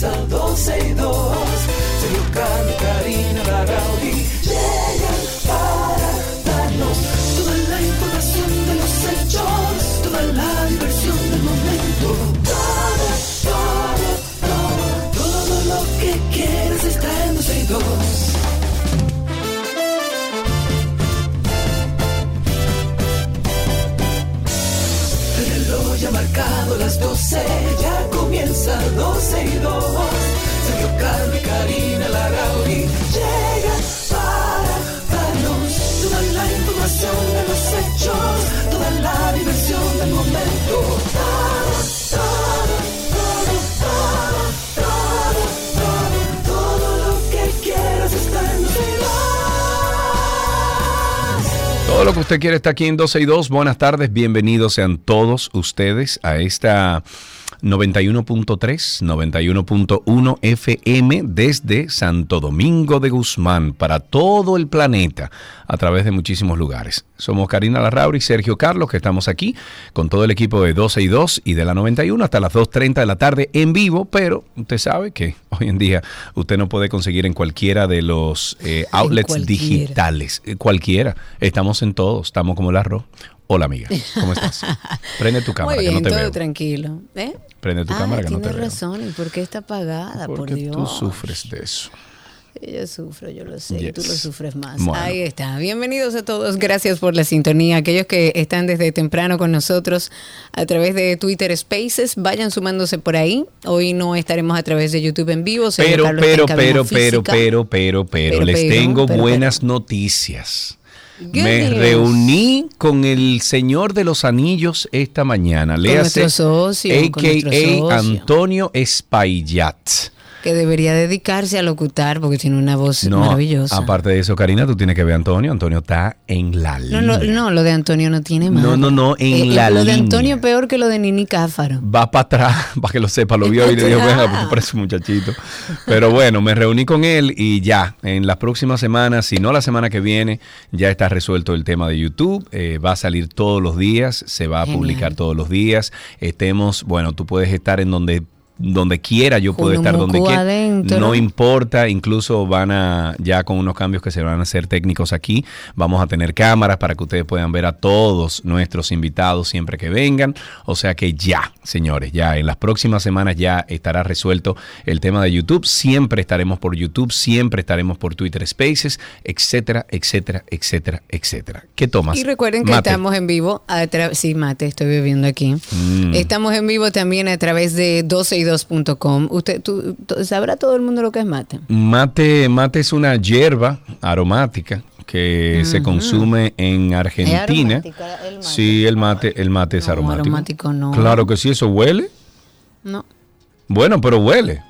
comienza 12 y 2. Comienza 12 y 2. Sergio Carlos y Karina Larrauri llegan para darnos toda la información de los hechos, toda la diversión del momento. Todo, todo, todo, todo, todo, todo, todo lo que quieras está en 12 y 2. Todo lo que usted quiere está aquí en 12 y 2. Buenas tardes, bienvenidos sean todos ustedes a esta 91.3, 91.1 FM desde Santo Domingo de Guzmán para todo el planeta a través de muchísimos lugares. Somos Karina Larrauri y Sergio Carlos que estamos aquí con todo el equipo de 12 y 2 y de la 91 hasta las 2.30 de la tarde en vivo, pero usted sabe que hoy en día usted no puede conseguir en cualquiera de los eh, outlets digitales, eh, cualquiera. Estamos en todos, estamos como el arroz. Hola amiga, ¿cómo estás? Prende tu cámara Muy que no te todo veo. tranquilo. ¿eh? Prende tu ah, cámara que no te tienes veo. razón. ¿Y por qué está apagada? por Porque Dios. tú sufres de eso. Yo sufro, yo lo sé. y Tú lo sufres más. Bueno. Ahí está. Bienvenidos a todos. Gracias por la sintonía. Aquellos que están desde temprano con nosotros a través de Twitter Spaces, vayan sumándose por ahí. Hoy no estaremos a través de YouTube en vivo. Pero, está pero, en pero, pero, física. pero, pero, pero, Pero, les pero, tengo pero, buenas noticias. Good Me news. reuní con el Señor de los Anillos esta mañana. Con Léase, nuestro socio, con nuestro a.k.a. socio. Antonio Espaillat. Que debería dedicarse a locutar porque tiene una voz No, maravillosa. aparte de eso, Karina, tú tienes que ver a Antonio. Antonio está en la línea. No, no, no, lo de Antonio no tiene más. No, no, no, en la Lo de línea. Antonio peor que lo de Nini Cáfaro. va para atrás, para que lo sepa, lo vio y le dijo, venga, pues, por ese muchachito. Pero bueno, me reuní con él y ya, en las próximas semanas, si no la semana que viene, ya está resuelto el tema de YouTube, eh, va a salir todos los días, se va a Genial. publicar todos los días, estemos, bueno, tú puedes estar en donde donde quiera, yo puedo estar donde quiera. adentro. No importa, incluso van a, ya con unos cambios que se van a hacer técnicos aquí, vamos a tener cámaras para que ustedes puedan ver a todos nuestros invitados siempre que vengan. O sea que ya, señores, ya en las próximas semanas ya estará resuelto el tema de YouTube. Siempre estaremos por YouTube, siempre estaremos por Twitter Spaces, etcétera, etcétera, etcétera, etcétera. ¿Qué tomas? Y recuerden que Mate. estamos en vivo a través, sí, mate, estoy bebiendo aquí. Mm. Estamos en vivo también a través de 12y2.com. Usted, tú, ¿sabrá todo el mundo lo que es mate? Mate, mate es una hierba aromática que se consume en Argentina. aromática el mate? Sí, el mate, el mate es No, aromático. aromático no. Claro que sí, eso huele. No. Bueno, pero huele.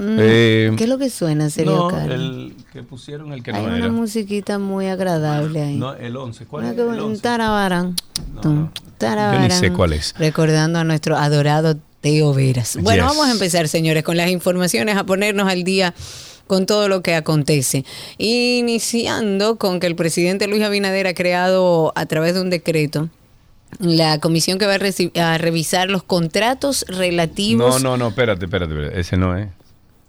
Eh, Mm, ¿Qué es lo que suena, serio, no, Carlos? el que pusieron el que Hay no una era. musiquita muy agradable ahí. No, el 11. ¿Cuál Una es el un 11? tarabarán. No, Tum, no. tarabarán. Yo ni sé cuál es. Recordando a nuestro adorado Teo Veras. Bueno, Yes. vamos a empezar, señores, con las informaciones, a ponernos al día con todo lo que acontece. Iniciando con que el presidente Luis Abinader ha creado a través de un decreto la comisión que va a, revisar los contratos No, relativos. no, no, espérate, espérate, espérate. Ese no es.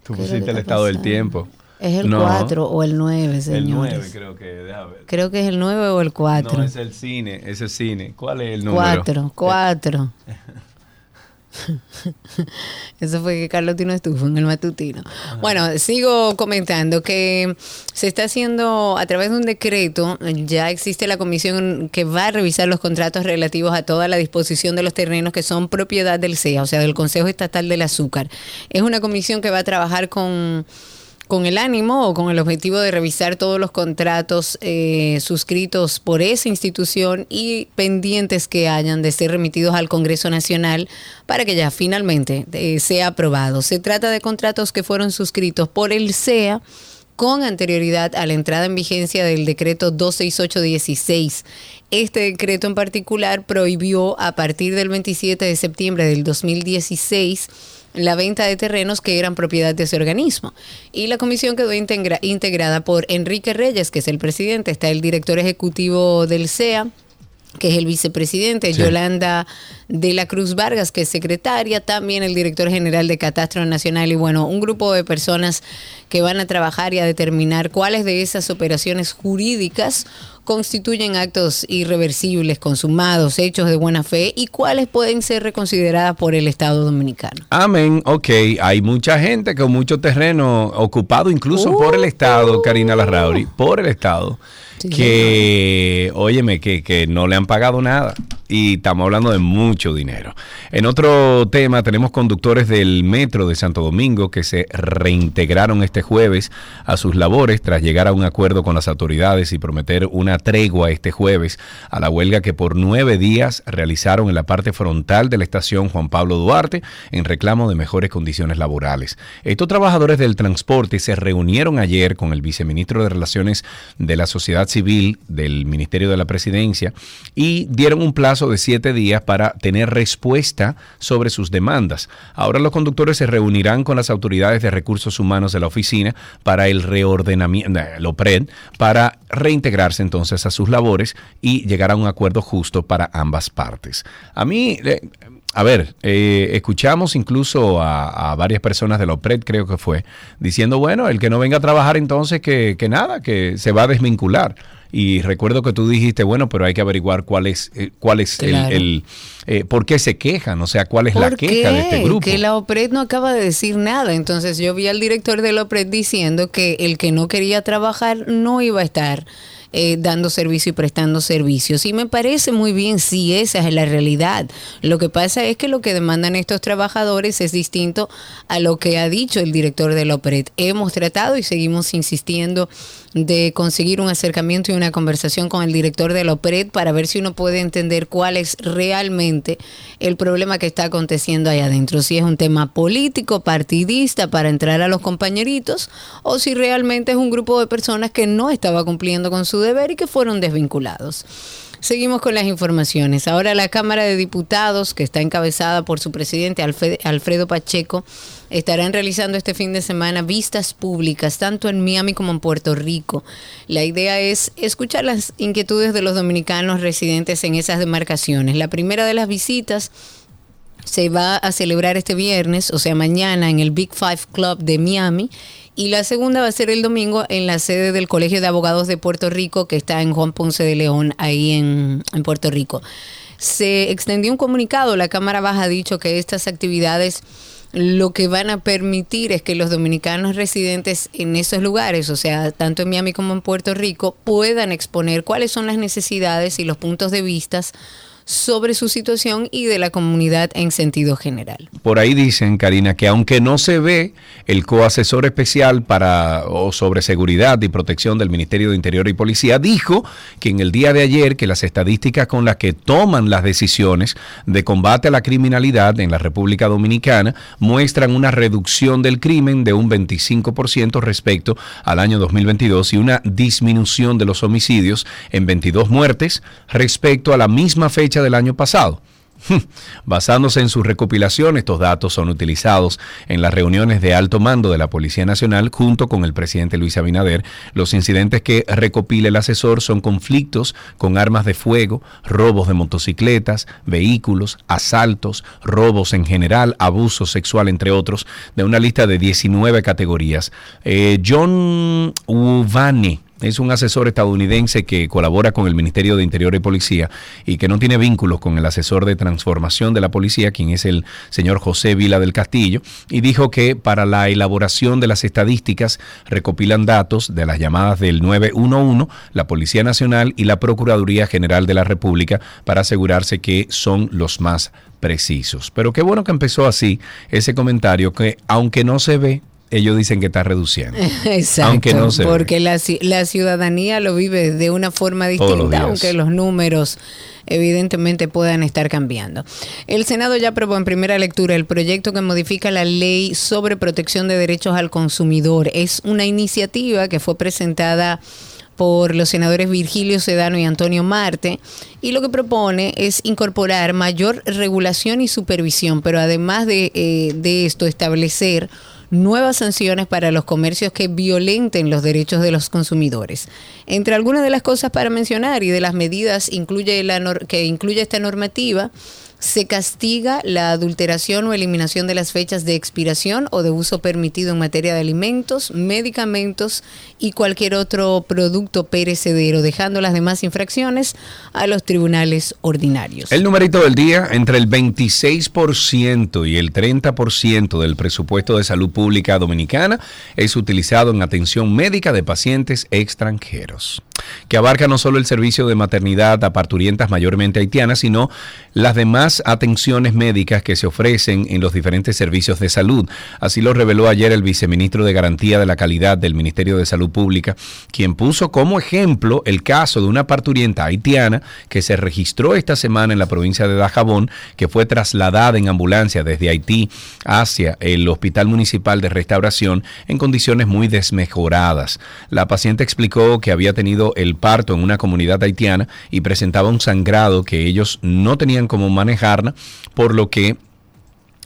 Tú ¿Qué es lo pusiste el estado del tiempo. Es el No. 4 o el 9, señores. El 9 creo que, ver. Creo que es el 9 o el 4. No, es el cine, ese es cine. ¿Cuál es el número? Cuatro, cuatro. Eso fue que Carlos Tino estuvo en el matutino. Bueno, sigo comentando que se está haciendo a través de un decreto, ya existe la comisión que va a revisar los contratos relativos a toda la disposición de los terrenos que son propiedad del CEA, o sea, del Consejo Estatal del Azúcar. Es una comisión que va a trabajar con con el ánimo o con el objetivo de revisar todos los contratos eh, suscritos por esa institución y pendientes que hayan de ser remitidos al Congreso Nacional para que ya finalmente eh, sea aprobado. Se trata de contratos que fueron suscritos por el CEA con anterioridad a la entrada en vigencia del decreto 26816. Este decreto en particular prohibió a partir del 27 de septiembre del 2016 la venta de terrenos que eran propiedad de ese organismo. Y la comisión quedó integra- integrada por Enrique Reyes, que es el presidente, está el director ejecutivo del CEA, que es el vicepresidente, Sí. Yolanda de la Cruz Vargas, que es secretaria, también el director general de Catastro Nacional y bueno, un grupo de personas que van a trabajar y a determinar cuáles de esas operaciones jurídicas constituyen actos irreversibles, consumados, hechos de buena fe y cuáles pueden ser reconsideradas por el Estado dominicano. Amén, ok. Hay mucha gente con mucho terreno ocupado incluso por el Estado, Karina Larrauri, por el Estado, que, óyeme, que, que no le han pagado nada y estamos hablando de mucho dinero. En otro tema, tenemos conductores del metro de Santo Domingo que se reintegraron este jueves a sus labores tras llegar a un acuerdo con las autoridades y prometer una tregua este jueves a la huelga que por nueve días realizaron en la parte frontal de la estación Juan Pablo Duarte en reclamo de mejores condiciones laborales. Estos trabajadores del transporte se reunieron ayer con el viceministro de Relaciones de la Sociedad Civil del Ministerio de la Presidencia y dieron un plazo de siete días para tener respuesta sobre sus demandas. Ahora los conductores se reunirán con las autoridades de recursos humanos de la oficina para el reordenamiento, el OPRED, para reintegrarse entonces a sus labores y llegar a un acuerdo justo para ambas partes. A mí, eh, a ver, eh, escuchamos incluso a, varias personas de la OPRED, creo que fue, diciendo, bueno, el que no venga a trabajar entonces que nada, que se va a desvincular. Y recuerdo que tú dijiste, bueno, pero hay que averiguar cuál es, eh, cuál es el, eh, por qué se quejan, o sea, cuál es la queja de este grupo. Que la OPRED no acaba de decir nada. Entonces yo vi al director de la OPRED diciendo que el que no quería trabajar no iba a estar eh, dando servicio y prestando servicios. Y me parece muy bien si esa es la realidad. Lo que pasa es que lo que demandan estos trabajadores es distinto a lo que ha dicho el director de la OPRED. Hemos tratado y seguimos insistiendo de conseguir un acercamiento y una conversación con el director de la OPRED para ver si uno puede entender cuál es realmente el problema que está aconteciendo ahí adentro. Si es un tema político, partidista, para entrar a los compañeritos, o si realmente es un grupo de personas que no estaba cumpliendo con su deber y que fueron desvinculados. Seguimos con las informaciones. Ahora la Cámara de Diputados, que está encabezada por su presidente Alfredo Pacheco, estarán realizando este fin de semana vistas públicas, tanto en Miami como en Puerto Rico. La idea es escuchar las inquietudes de los dominicanos residentes en esas demarcaciones. La primera de las visitas se va a celebrar este viernes, o sea, mañana, en el Big Five Club de Miami y la segunda va a ser el domingo en la sede del Colegio de Abogados de Puerto Rico, que está en Juan Ponce de León, ahí en, en Puerto Rico. Se extendió un comunicado, la Cámara Baja ha dicho que estas actividades lo que van a permitir es que los dominicanos residentes en esos lugares, o sea, tanto en Miami como en Puerto Rico, puedan exponer cuáles son las necesidades y los puntos de vistas sobre su situación y de la comunidad en sentido general. Por ahí dicen, Karina, que aunque no se ve el coasesor especial para o sobre seguridad y protección del Ministerio de Interior y Policía dijo que en el día de ayer que las estadísticas con las que toman las decisiones de combate a la criminalidad en la República Dominicana muestran una reducción del crimen de un 25% respecto al año 2022 y una disminución de los homicidios en 22 muertes respecto a la misma fecha del año pasado. Basándose en su recopilación, estos datos son utilizados en las reuniones de alto mando de la Policía Nacional junto con el presidente Luis Abinader. Los incidentes que recopila el asesor son conflictos con armas de fuego, robos de motocicletas, vehículos, asaltos, robos en general, abuso sexual, entre otros, de una lista de 19 categorías. Eh, John Uvane es un asesor estadounidense que colabora con el Ministerio de Interior y Policía y que no tiene vínculos con el asesor de transformación de la policía, quien es el señor José Vila del Castillo, y dijo que para la elaboración de las estadísticas recopilan datos de las llamadas del 911, la Policía Nacional y la Procuraduría General de la República para asegurarse que son los más precisos. Pero qué bueno que empezó así ese comentario que aunque no se ve, ellos dicen que está reduciendo. Exacto. Aunque no se porque la, la, ciudadanía lo vive de una forma distinta, aunque los números evidentemente puedan estar cambiando. El Senado ya aprobó en primera lectura el proyecto que modifica la ley sobre protección de derechos al consumidor. Es una iniciativa que fue presentada por los senadores Virgilio Sedano y Antonio Marte, y lo que propone es incorporar mayor regulación y supervisión, pero además de, eh, de esto establecer nuevas sanciones para los comercios que violenten los derechos de los consumidores. Entre algunas de las cosas para mencionar y de las medidas incluye la que incluye esta normativa, se castiga la adulteración o eliminación de las fechas de expiración o de uso permitido en materia de alimentos, medicamentos y cualquier otro producto perecedero, dejando las demás infracciones a los tribunales ordinarios. El numerito del día, entre el 26% y el 30% del presupuesto de salud pública dominicana es utilizado en atención médica de pacientes extranjeros, que abarca no solo el servicio de maternidad a parturientas mayormente haitianas, sino las demás atenciones médicas que se ofrecen en los diferentes servicios de salud. Así lo reveló ayer el viceministro de Garantía de la Calidad del Ministerio de Salud Pública, quien puso como ejemplo el caso de una parturienta haitiana que se registró esta semana en la provincia de Dajabón, que fue trasladada en ambulancia desde Haití hacia el Hospital Municipal de Restauración en condiciones muy desmejoradas. La paciente explicó que había tenido el parto en una comunidad haitiana y presentaba un sangrado que ellos no tenían cómo manejarla, por lo que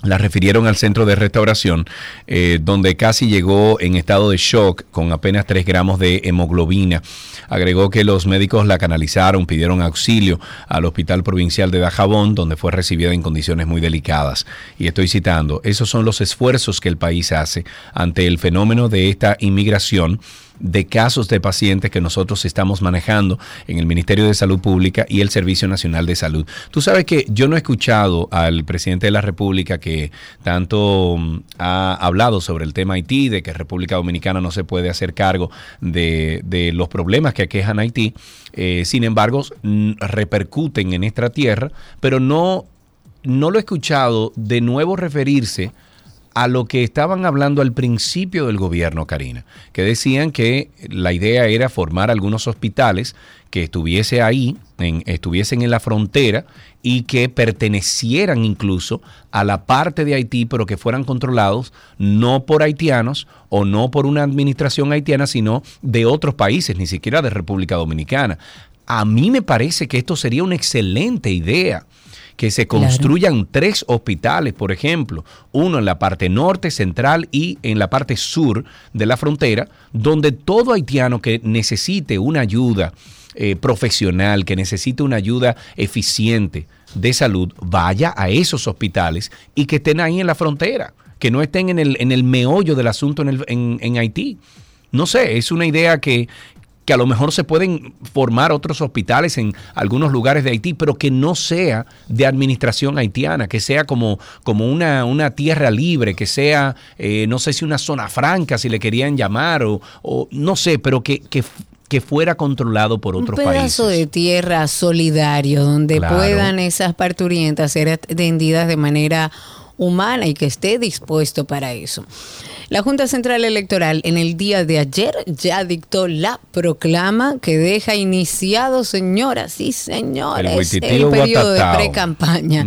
la refirieron al centro de restauración, eh, donde casi llegó en estado de shock con apenas 3 gramos de hemoglobina. Agregó que los médicos la canalizaron, pidieron auxilio al Hospital Provincial de Dajabón, donde fue recibida en condiciones muy delicadas. Y estoy citando, esos son los esfuerzos que el país hace ante el fenómeno de esta inmigración de casos de pacientes que nosotros estamos manejando en el Ministerio de Salud Pública y el Servicio Nacional de Salud. Tú sabes que yo no he escuchado al presidente de la República que tanto mm, ha hablado sobre el tema Haití, de que República Dominicana no se puede hacer cargo de, los problemas que aquejan Haití. Eh, sin embargo, repercuten en esta tierra, pero no, no lo he escuchado de nuevo referirse a lo que estaban hablando al principio del gobierno, Karina, que decían que la idea era formar algunos hospitales que estuviese ahí, en, estuviesen en la frontera y que pertenecieran incluso a la parte de Haití, pero que fueran controlados no por haitianos o no por una administración haitiana, sino de otros países, ni siquiera de República Dominicana. A mí me parece que esto sería una excelente idea que se construyan tres hospitales, por ejemplo, uno en la parte norte, central y en la parte sur de la frontera, donde todo haitiano que necesite una ayuda eh, profesional, que necesite una ayuda eficiente de salud, vaya a esos hospitales y que estén ahí en la frontera, que no estén en el, en el meollo del asunto en, el, en, en Haití. No sé, es una idea que, que a lo mejor se pueden formar otros hospitales en algunos lugares de Haití, pero que no sea de administración haitiana, que sea como, como una, una tierra libre, que sea, eh, no sé si una zona franca, si le querían llamar, o, no sé, pero que, que fuera controlado por otros países. Un pedazo de tierra solidario donde puedan esas parturientas ser atendidas de manera humana y que esté dispuesto para eso. La Junta Central Electoral en el día de ayer ya dictó la proclama que deja iniciado, señoras y señores, el, periodo de pre-campaña.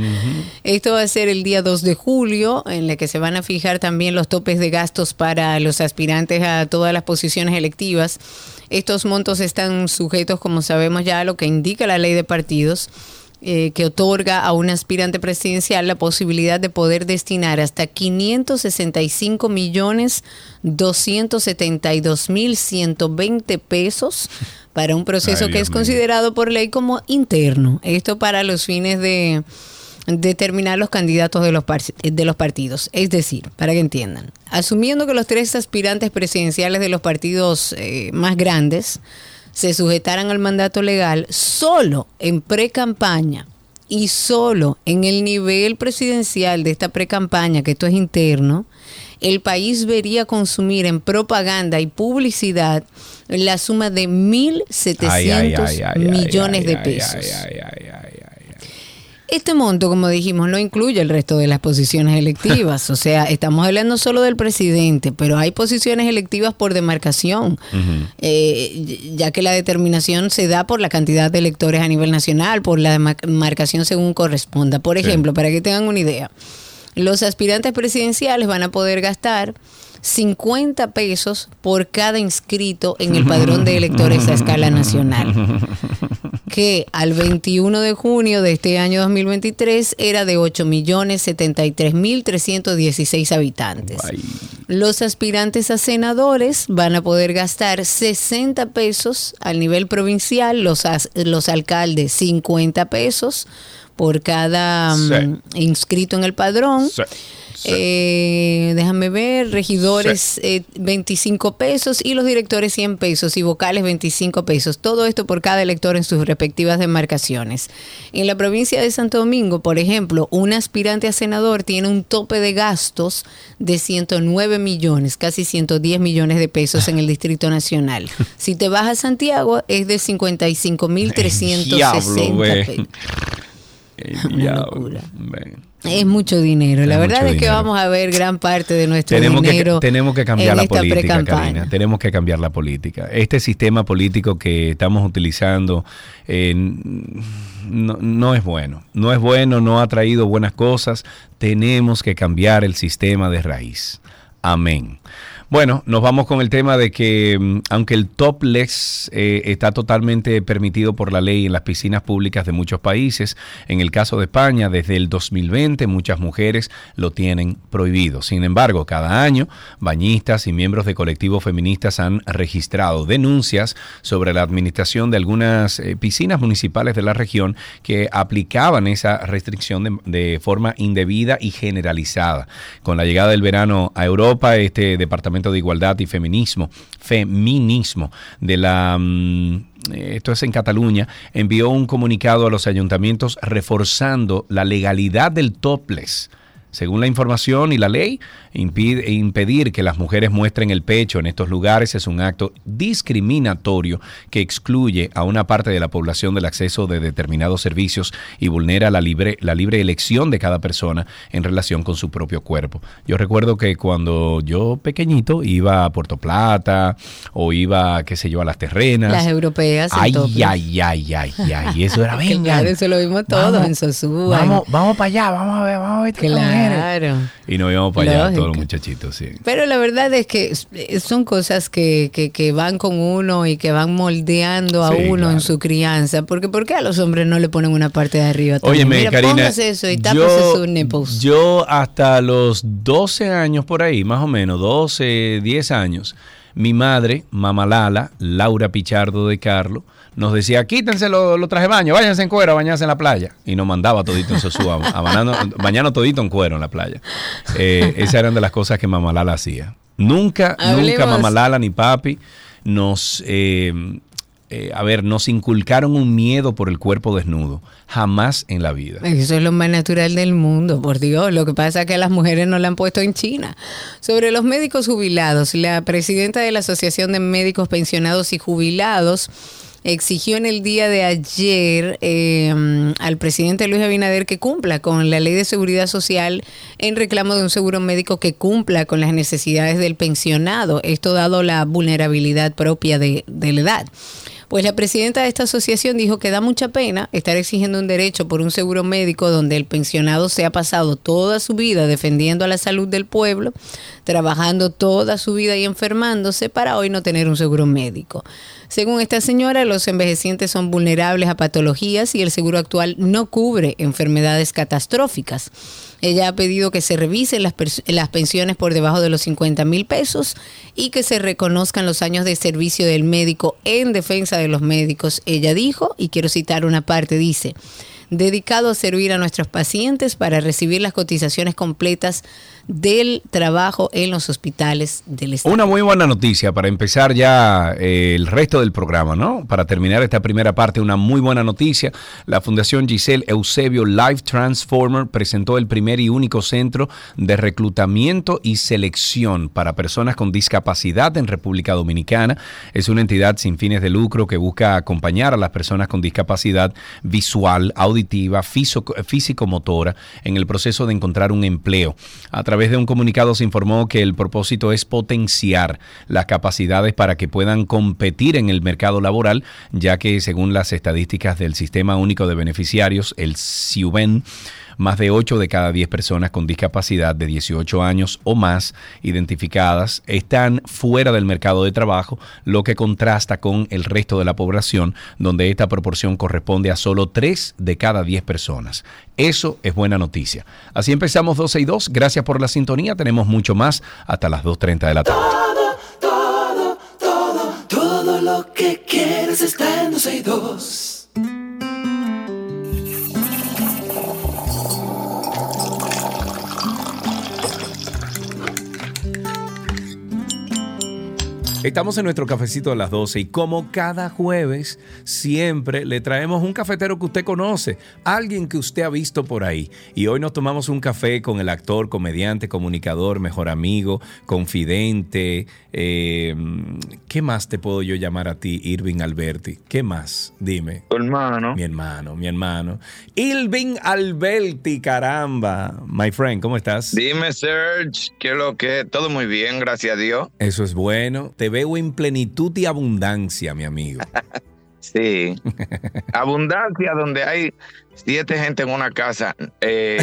Esto va a ser el día 2 de julio, en el que se van a fijar también los topes de gastos para los aspirantes a todas las posiciones electivas. Estos montos están sujetos, como sabemos ya, a lo que indica la ley de partidos eh, que otorga a un aspirante presidencial la posibilidad de poder destinar hasta 565 millones 272 mil 120 pesos para un proceso que es considerado por ley como interno. Esto para los fines de determinar los candidatos de los, de los partidos. Es decir, para que entiendan, asumiendo que los tres aspirantes presidenciales de los partidos eh, más grandes se sujetaran al mandato legal solo en pre-campaña y solo en el nivel presidencial de esta pre-campaña, que esto es interno, el país vería consumir en propaganda y publicidad la suma de 1.700 millones de pesos. Este monto, como dijimos, no incluye el resto de las posiciones electivas. o sea, estamos hablando solo del presidente, pero hay posiciones electivas por demarcación, eh, ya que la determinación se da por la cantidad de electores a nivel nacional, por la demarcación según corresponda. Por ejemplo, para que tengan una idea, los aspirantes presidenciales van a poder gastar 50 pesos por cada inscrito en el padrón de electores a escala nacional. que al 21 de junio de este año 2023 era de 8.073.316 habitantes. Los aspirantes a senadores van a poder gastar 60 pesos al nivel provincial, los, los alcaldes 50 pesos por cada Sí. mm, inscrito en el padrón. Sí, sí. Eh, déjame ver, regidores eh, 25 pesos y los directores 100 pesos y vocales 25 pesos. Todo esto por cada elector en sus respectivas demarcaciones. En la provincia de Santo Domingo, por ejemplo, un aspirante a senador tiene un tope de gastos de 109 millones, casi 110 millones de pesos en el Distrito Nacional. Si te vas a Santiago es de 55 mil 360 Diablo, güey. pesos. El Una locura. ven. Es mucho dinero. La verdad es que dinero. vamos a ver gran parte de nuestro Tenemos que, dinero. tenemos que cambiar la política. Karina. Tenemos que cambiar la política. Este sistema político que estamos utilizando eh, no, no es bueno. No es bueno, no ha traído buenas cosas. Tenemos que cambiar el sistema de raíz. Amén. Bueno, nos vamos con el tema de que mm, aunque el topless eh, está totalmente permitido por la ley en las piscinas públicas de muchos países, en el caso de España, desde el 2020 muchas mujeres lo tienen prohibido. Sin embargo, cada año bañistas y miembros de colectivos feministas han registrado denuncias sobre la administración de algunas eh, piscinas municipales de la región que aplicaban esa restricción de, de forma indebida y generalizada. Con la llegada del verano a Europa, este Departamento de Igualdad y Feminismo, Feminismo de la... mm, eh, esto es en Cataluña, envió un comunicado a los ayuntamientos reforzando la legalidad del topless. Según la información y la ley, impide- impedir que las mujeres muestren el pecho en estos lugares es un acto discriminatorio que excluye a una parte de la población del acceso de determinados servicios y vulnera la libre, la libre elección de cada persona en relación con su propio cuerpo. Yo recuerdo que cuando yo pequeñito iba a Puerto Plata o iba, qué sé yo, a las terrenas. Las europeas. Ay, topless. ay, ay, ay, ay. Eso era venga. Claro, eso lo vimos todos Vamos, en Sosúa. Vamos, vamos para allá, vamos a ver, vamos a ver. estas mujeres. Claro. Y nos íbamos para allá, todos los muchachitos, sí. Pero la verdad es que eh, son cosas que, que, que van con uno y que van moldeando a Sí, uno claro. en su crianza. Porque ¿por qué a los hombres no le ponen una parte de arriba? Mira, Karina, eso y tápese sus nipples. yo hasta los 12 años por ahí, más o menos, 12, 10 años, mi madre, mamá Lala, Laura Pichardo de Carlo, nos decía, quítense los los trajes de baño, váyanse en cuero a bañarse en la playa. Y nos mandaba todito en Sosúa, a bañarnos- bañarnos todito en cuero en la playa. Eh, esas eran de las cosas que mamá Lala hacía. Nunca, nunca Hablemos. mamá Lala ni papi nos... eh, eh, a ver, nos inculcaron un miedo por el cuerpo desnudo. Jamás en la vida. Eso es lo más natural del mundo, por Dios. Lo que pasa es que a las mujeres no la han puesto en China. Sobre los médicos jubilados, la presidenta de la Asociación de Médicos Pensionados y Jubilados exigió en el día de ayer eh, al presidente Luis Abinader que cumpla con la ley de seguridad social en reclamo de un seguro médico que cumpla con las necesidades del pensionado. Esto dado la vulnerabilidad propia de, de la edad. Pues la presidenta de esta asociación dijo que da mucha pena estar exigiendo un derecho por un seguro médico donde el pensionado se ha pasado toda su vida defendiendo a la salud del pueblo, trabajando toda su vida y enfermándose para hoy no tener un seguro médico. Según esta señora, los envejecientes son vulnerables a patologías y el seguro actual no cubre enfermedades catastróficas. Ella ha pedido que se revisen las, pensiones por debajo de los 50 mil pesos y que se reconozcan los años de servicio del médico en defensa de los médicos. Ella dijo, y quiero citar una parte, dice, dedicado a servir a nuestros pacientes para recibir las cotizaciones completas del trabajo en los hospitales del Estado. Una muy buena noticia para empezar ya eh, el resto del programa, ¿no? Para terminar esta primera parte, una muy buena noticia. La Fundación Giselle Eusebio Life Transformer presentó el primer y único centro de reclutamiento y selección para personas con discapacidad en República Dominicana. Es una entidad sin fines de lucro que busca acompañar a las personas con discapacidad visual, auditiva, físico- físico-motora en el proceso de encontrar un empleo. A través de un comunicado se informó que el propósito es potenciar las capacidades para que puedan competir en el mercado laboral, ya que según las estadísticas del Sistema Único de Beneficiarios, el SIUBEN, Más de 8 de cada 10 personas con discapacidad de 18 años o más identificadas están fuera del mercado de trabajo, lo que contrasta con el resto de la población, donde esta proporción corresponde a solo 3 de cada 10 personas. Eso es buena noticia. Así empezamos 12 y 2. Gracias por la sintonía. Tenemos mucho más hasta las 2.30 de la tarde. Todo, todo, todo, todo lo que quieres está en 12 y 2. Estamos en nuestro cafecito de las 12 y como cada jueves siempre le traemos un cafetero que usted conoce, alguien que usted ha visto por ahí. Y hoy nos tomamos un café con el actor, comediante, comunicador, mejor amigo, confidente. eh, ¿Qué más te puedo yo llamar a ti, Irving Alberti? ¿Qué más? Dime. Tu hermano. Mi hermano, mi hermano. Irving Alberti, caramba. My friend, ¿cómo estás? Dime, Serge, ¿qué es lo que? Todo muy bien, gracias a Dios. Eso es bueno. Te veo en plenitud y abundancia, mi amigo. Sí. Abundancia donde hay siete gente en una casa. Eh,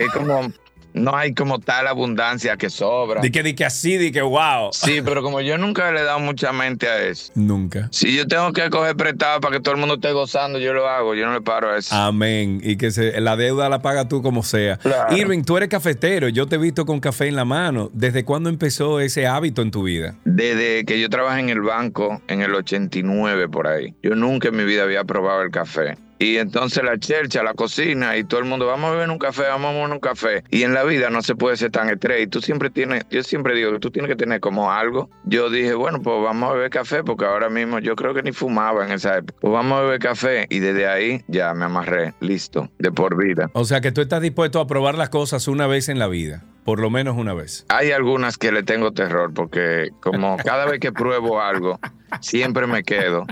es como, no hay como tal abundancia que sobra. Di que, di que así, di que wow. Sí, pero como yo nunca le he dado mucha mente a eso. Nunca. Si yo tengo que coger prestado para que todo el mundo esté gozando, yo lo hago, yo no le paro a eso. Amén. Y que se, la deuda la paga tú como sea. Claro. Irving, tú eres cafetero. Yo te he visto con café en la mano. ¿Desde cuándo empezó ese hábito en tu vida? Desde que yo trabajé en el banco en el 89 por ahí, yo nunca en mi vida había probado el café. Y entonces la chercha, la cocina y todo el mundo, vamos a beber un café, vamos a beber un café. Y en la vida no se puede ser tan estrés. Y tú siempre tienes, yo siempre digo que tú tienes que tener como algo. Yo dije, bueno, pues vamos a beber café porque ahora mismo yo creo que ni fumaba en esa época. Pues vamos a beber café. Y desde ahí ya me amarré, listo, de por vida. O sea que tú estás dispuesto a probar las cosas una vez en la vida. Por lo menos una vez. Hay algunas que le tengo terror porque como cada vez que pruebo algo, siempre me quedo.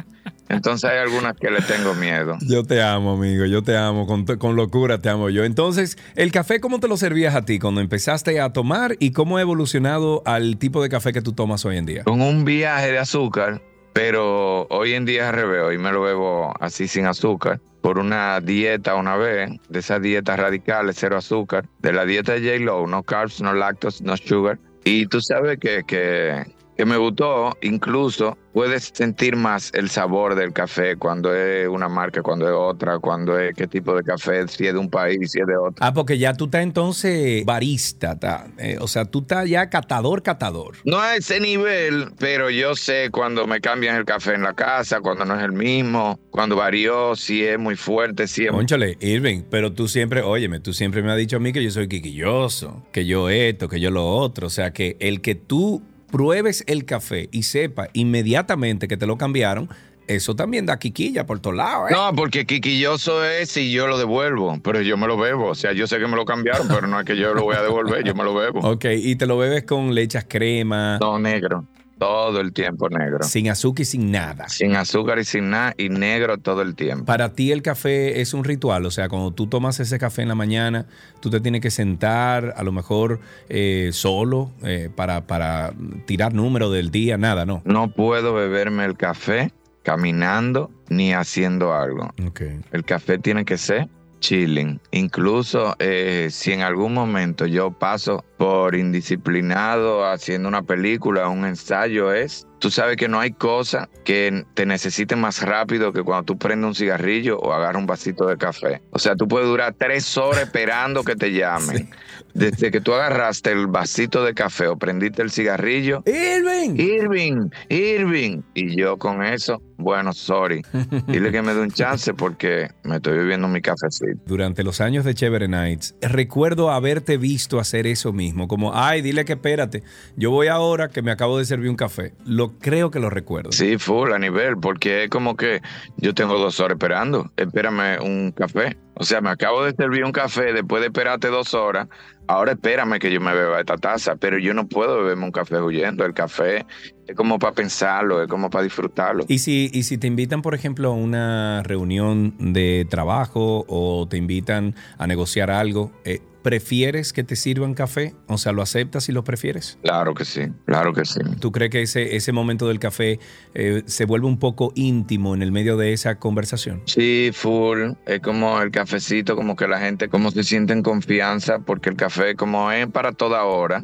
Entonces hay algunas que le tengo miedo. Yo te amo, amigo. Yo te amo. Con, con locura te amo yo. Entonces, ¿el café cómo te lo servías a ti cuando empezaste a tomar y cómo ha evolucionado al tipo de café que tú tomas hoy en día? Con un viaje de azúcar, pero hoy en día es al revés. Hoy me lo bebo así sin azúcar. Por una dieta una vez, de esas dietas radicales, cero azúcar. De la dieta de J-Lo, no carbs, no lactose, no sugar. Y tú sabes que, que, que me gustó, incluso puedes sentir más el sabor del café cuando es una marca, cuando es otra, cuando es qué tipo de café, si es de un país, si es de otro. Ah, porque ya tú estás entonces barista, ta, eh, o sea, tú estás ya catador, catador. No a ese nivel, pero yo sé cuando me cambian el café en la casa, cuando no es el mismo, cuando varió, si es muy fuerte, si es muy... Conchale, Irving, pero tú siempre, óyeme, tú siempre me has dicho a mí que yo soy quiquilloso, que yo esto, que yo lo otro, o sea, que el que tú pruebes el café y sepa inmediatamente que te lo cambiaron, eso también da quiquilla por todos lados. ¿eh? No, porque quisquilloso es si yo lo devuelvo, pero yo me lo bebo. O sea, yo sé que me lo cambiaron, pero no es que yo lo voy a devolver, yo me lo bebo. Ok, y te lo bebes con lechas crema, Todo negro, todo el tiempo negro. sin azúcar y sin nada. Sin azúcar y sin nada, y negro todo el tiempo. Para ti el café es un ritual, o sea, cuando tú tomas ese café en la mañana, tú te tienes que sentar, a lo mejor eh, solo, eh, para, para tirar número del día, nada, ¿no? No puedo beberme el café caminando ni haciendo algo. Ok. El café tiene que ser chilling. Incluso eh, si en algún momento yo paso por indisciplinado haciendo una película, un ensayo, es, tú sabes que no hay cosa que te necesite más rápido que cuando tú prendes un cigarrillo o agarras un vasito de café. O sea, tú puedes durar tres horas esperando que te llamen. Desde que tú agarraste el vasito de café o prendiste el cigarrillo, Irving. Irving, Irving. Y yo con eso, bueno, sorry. Dile que me dé un chance porque me estoy bebiendo mi cafecito. Durante los años de Chévere Nights, recuerdo haberte visto hacer eso mismo, como, ay, dile que espérate, yo voy ahora que me acabo de servir un café. Lo creo que lo recuerdo. Sí, full a nivel, porque es como que yo tengo dos horas esperando. Espérame un café. O sea, me acabo de servir un café después de esperarte dos horas. Ahora espérame que yo me beba esta taza, pero yo no puedo beberme un café huyendo. El café es como para pensarlo, es como para disfrutarlo. Y si, y si te invitan, por ejemplo, a una reunión de trabajo o te invitan a negociar algo, eh, ¿prefieres que te sirvan café? O sea, ¿lo aceptas y lo prefieres? Claro que sí, claro que sí. ¿Tú crees que ese, ese momento del café eh, se vuelve un poco íntimo en el medio de esa conversación? Sí, full. Es como el cafecito, como que la gente como se siente en confianza, porque el café como es para toda hora.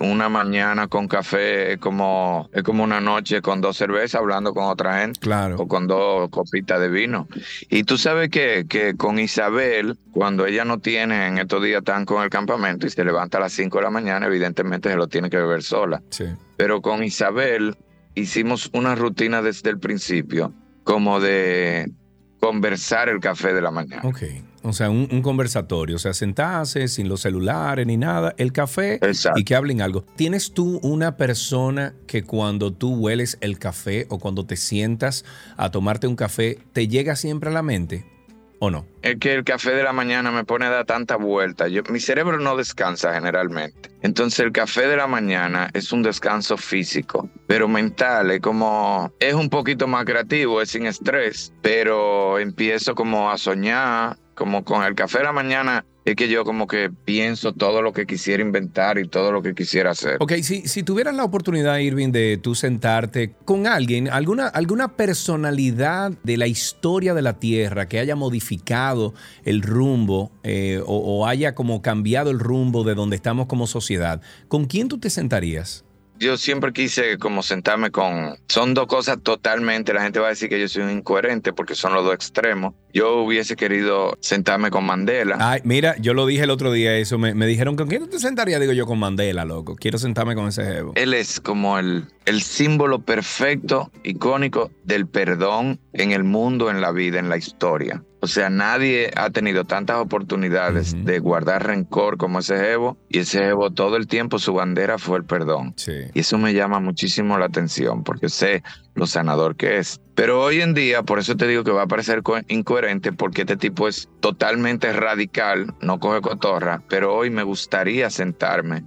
Una mañana con café es como, es como una noche con dos cervezas hablando con otra gente. Claro. O con dos copitas de vino. Y tú sabes que, que con Isabel, cuando ella no tiene en estos días tan con el campamento y se levanta a las 5 de la mañana, evidentemente se lo tiene que beber sola. Sí. Pero con Isabel hicimos una rutina desde el principio, como de conversar el café de la mañana. Ok. O sea, un, un conversatorio, o sea, sentarse sin los celulares ni nada, el café Exacto. y que hablen algo. ¿Tienes tú una persona que cuando tú hueles el café o cuando te sientas a tomarte un café, te llega siempre a la mente o no? Es que el café de la mañana me pone a dar tanta vuelta. Yo, mi cerebro no descansa generalmente. Entonces el café de la mañana es un descanso físico, pero mental. Es como, es un poquito más creativo, es sin estrés, pero empiezo como a soñar, como con el café de la mañana. Es que yo como que pienso todo lo que quisiera inventar y todo lo que quisiera hacer. Ok, si, si tuvieras la oportunidad, Irving, de tú sentarte con alguien, alguna, alguna personalidad de la historia de la Tierra que haya modificado el rumbo eh, o, o haya como cambiado el rumbo de donde estamos como sociedad, ¿con quién tú te sentarías? Yo siempre quise como sentarme con... Son dos cosas totalmente, la gente va a decir que yo soy un incoherente porque son los dos extremos. Yo hubiese querido sentarme con Mandela. Ay, mira, yo lo dije el otro día eso, me, me dijeron, ¿con quién tú te sentarías? Digo yo, con Mandela, loco. Quiero sentarme con ese jevo. Él es como el, el símbolo perfecto, icónico del perdón en el mundo, en la vida, en la historia. O sea, nadie ha tenido tantas oportunidades de guardar rencor como ese jevo. Y ese jevo todo el tiempo su bandera fue el perdón. Sí. Y eso me llama muchísimo la atención porque sé lo sanador que es. Pero hoy en día, por eso te digo que va a parecer co- incoherente porque este tipo es totalmente radical, no coge cotorra, pero hoy me gustaría sentarme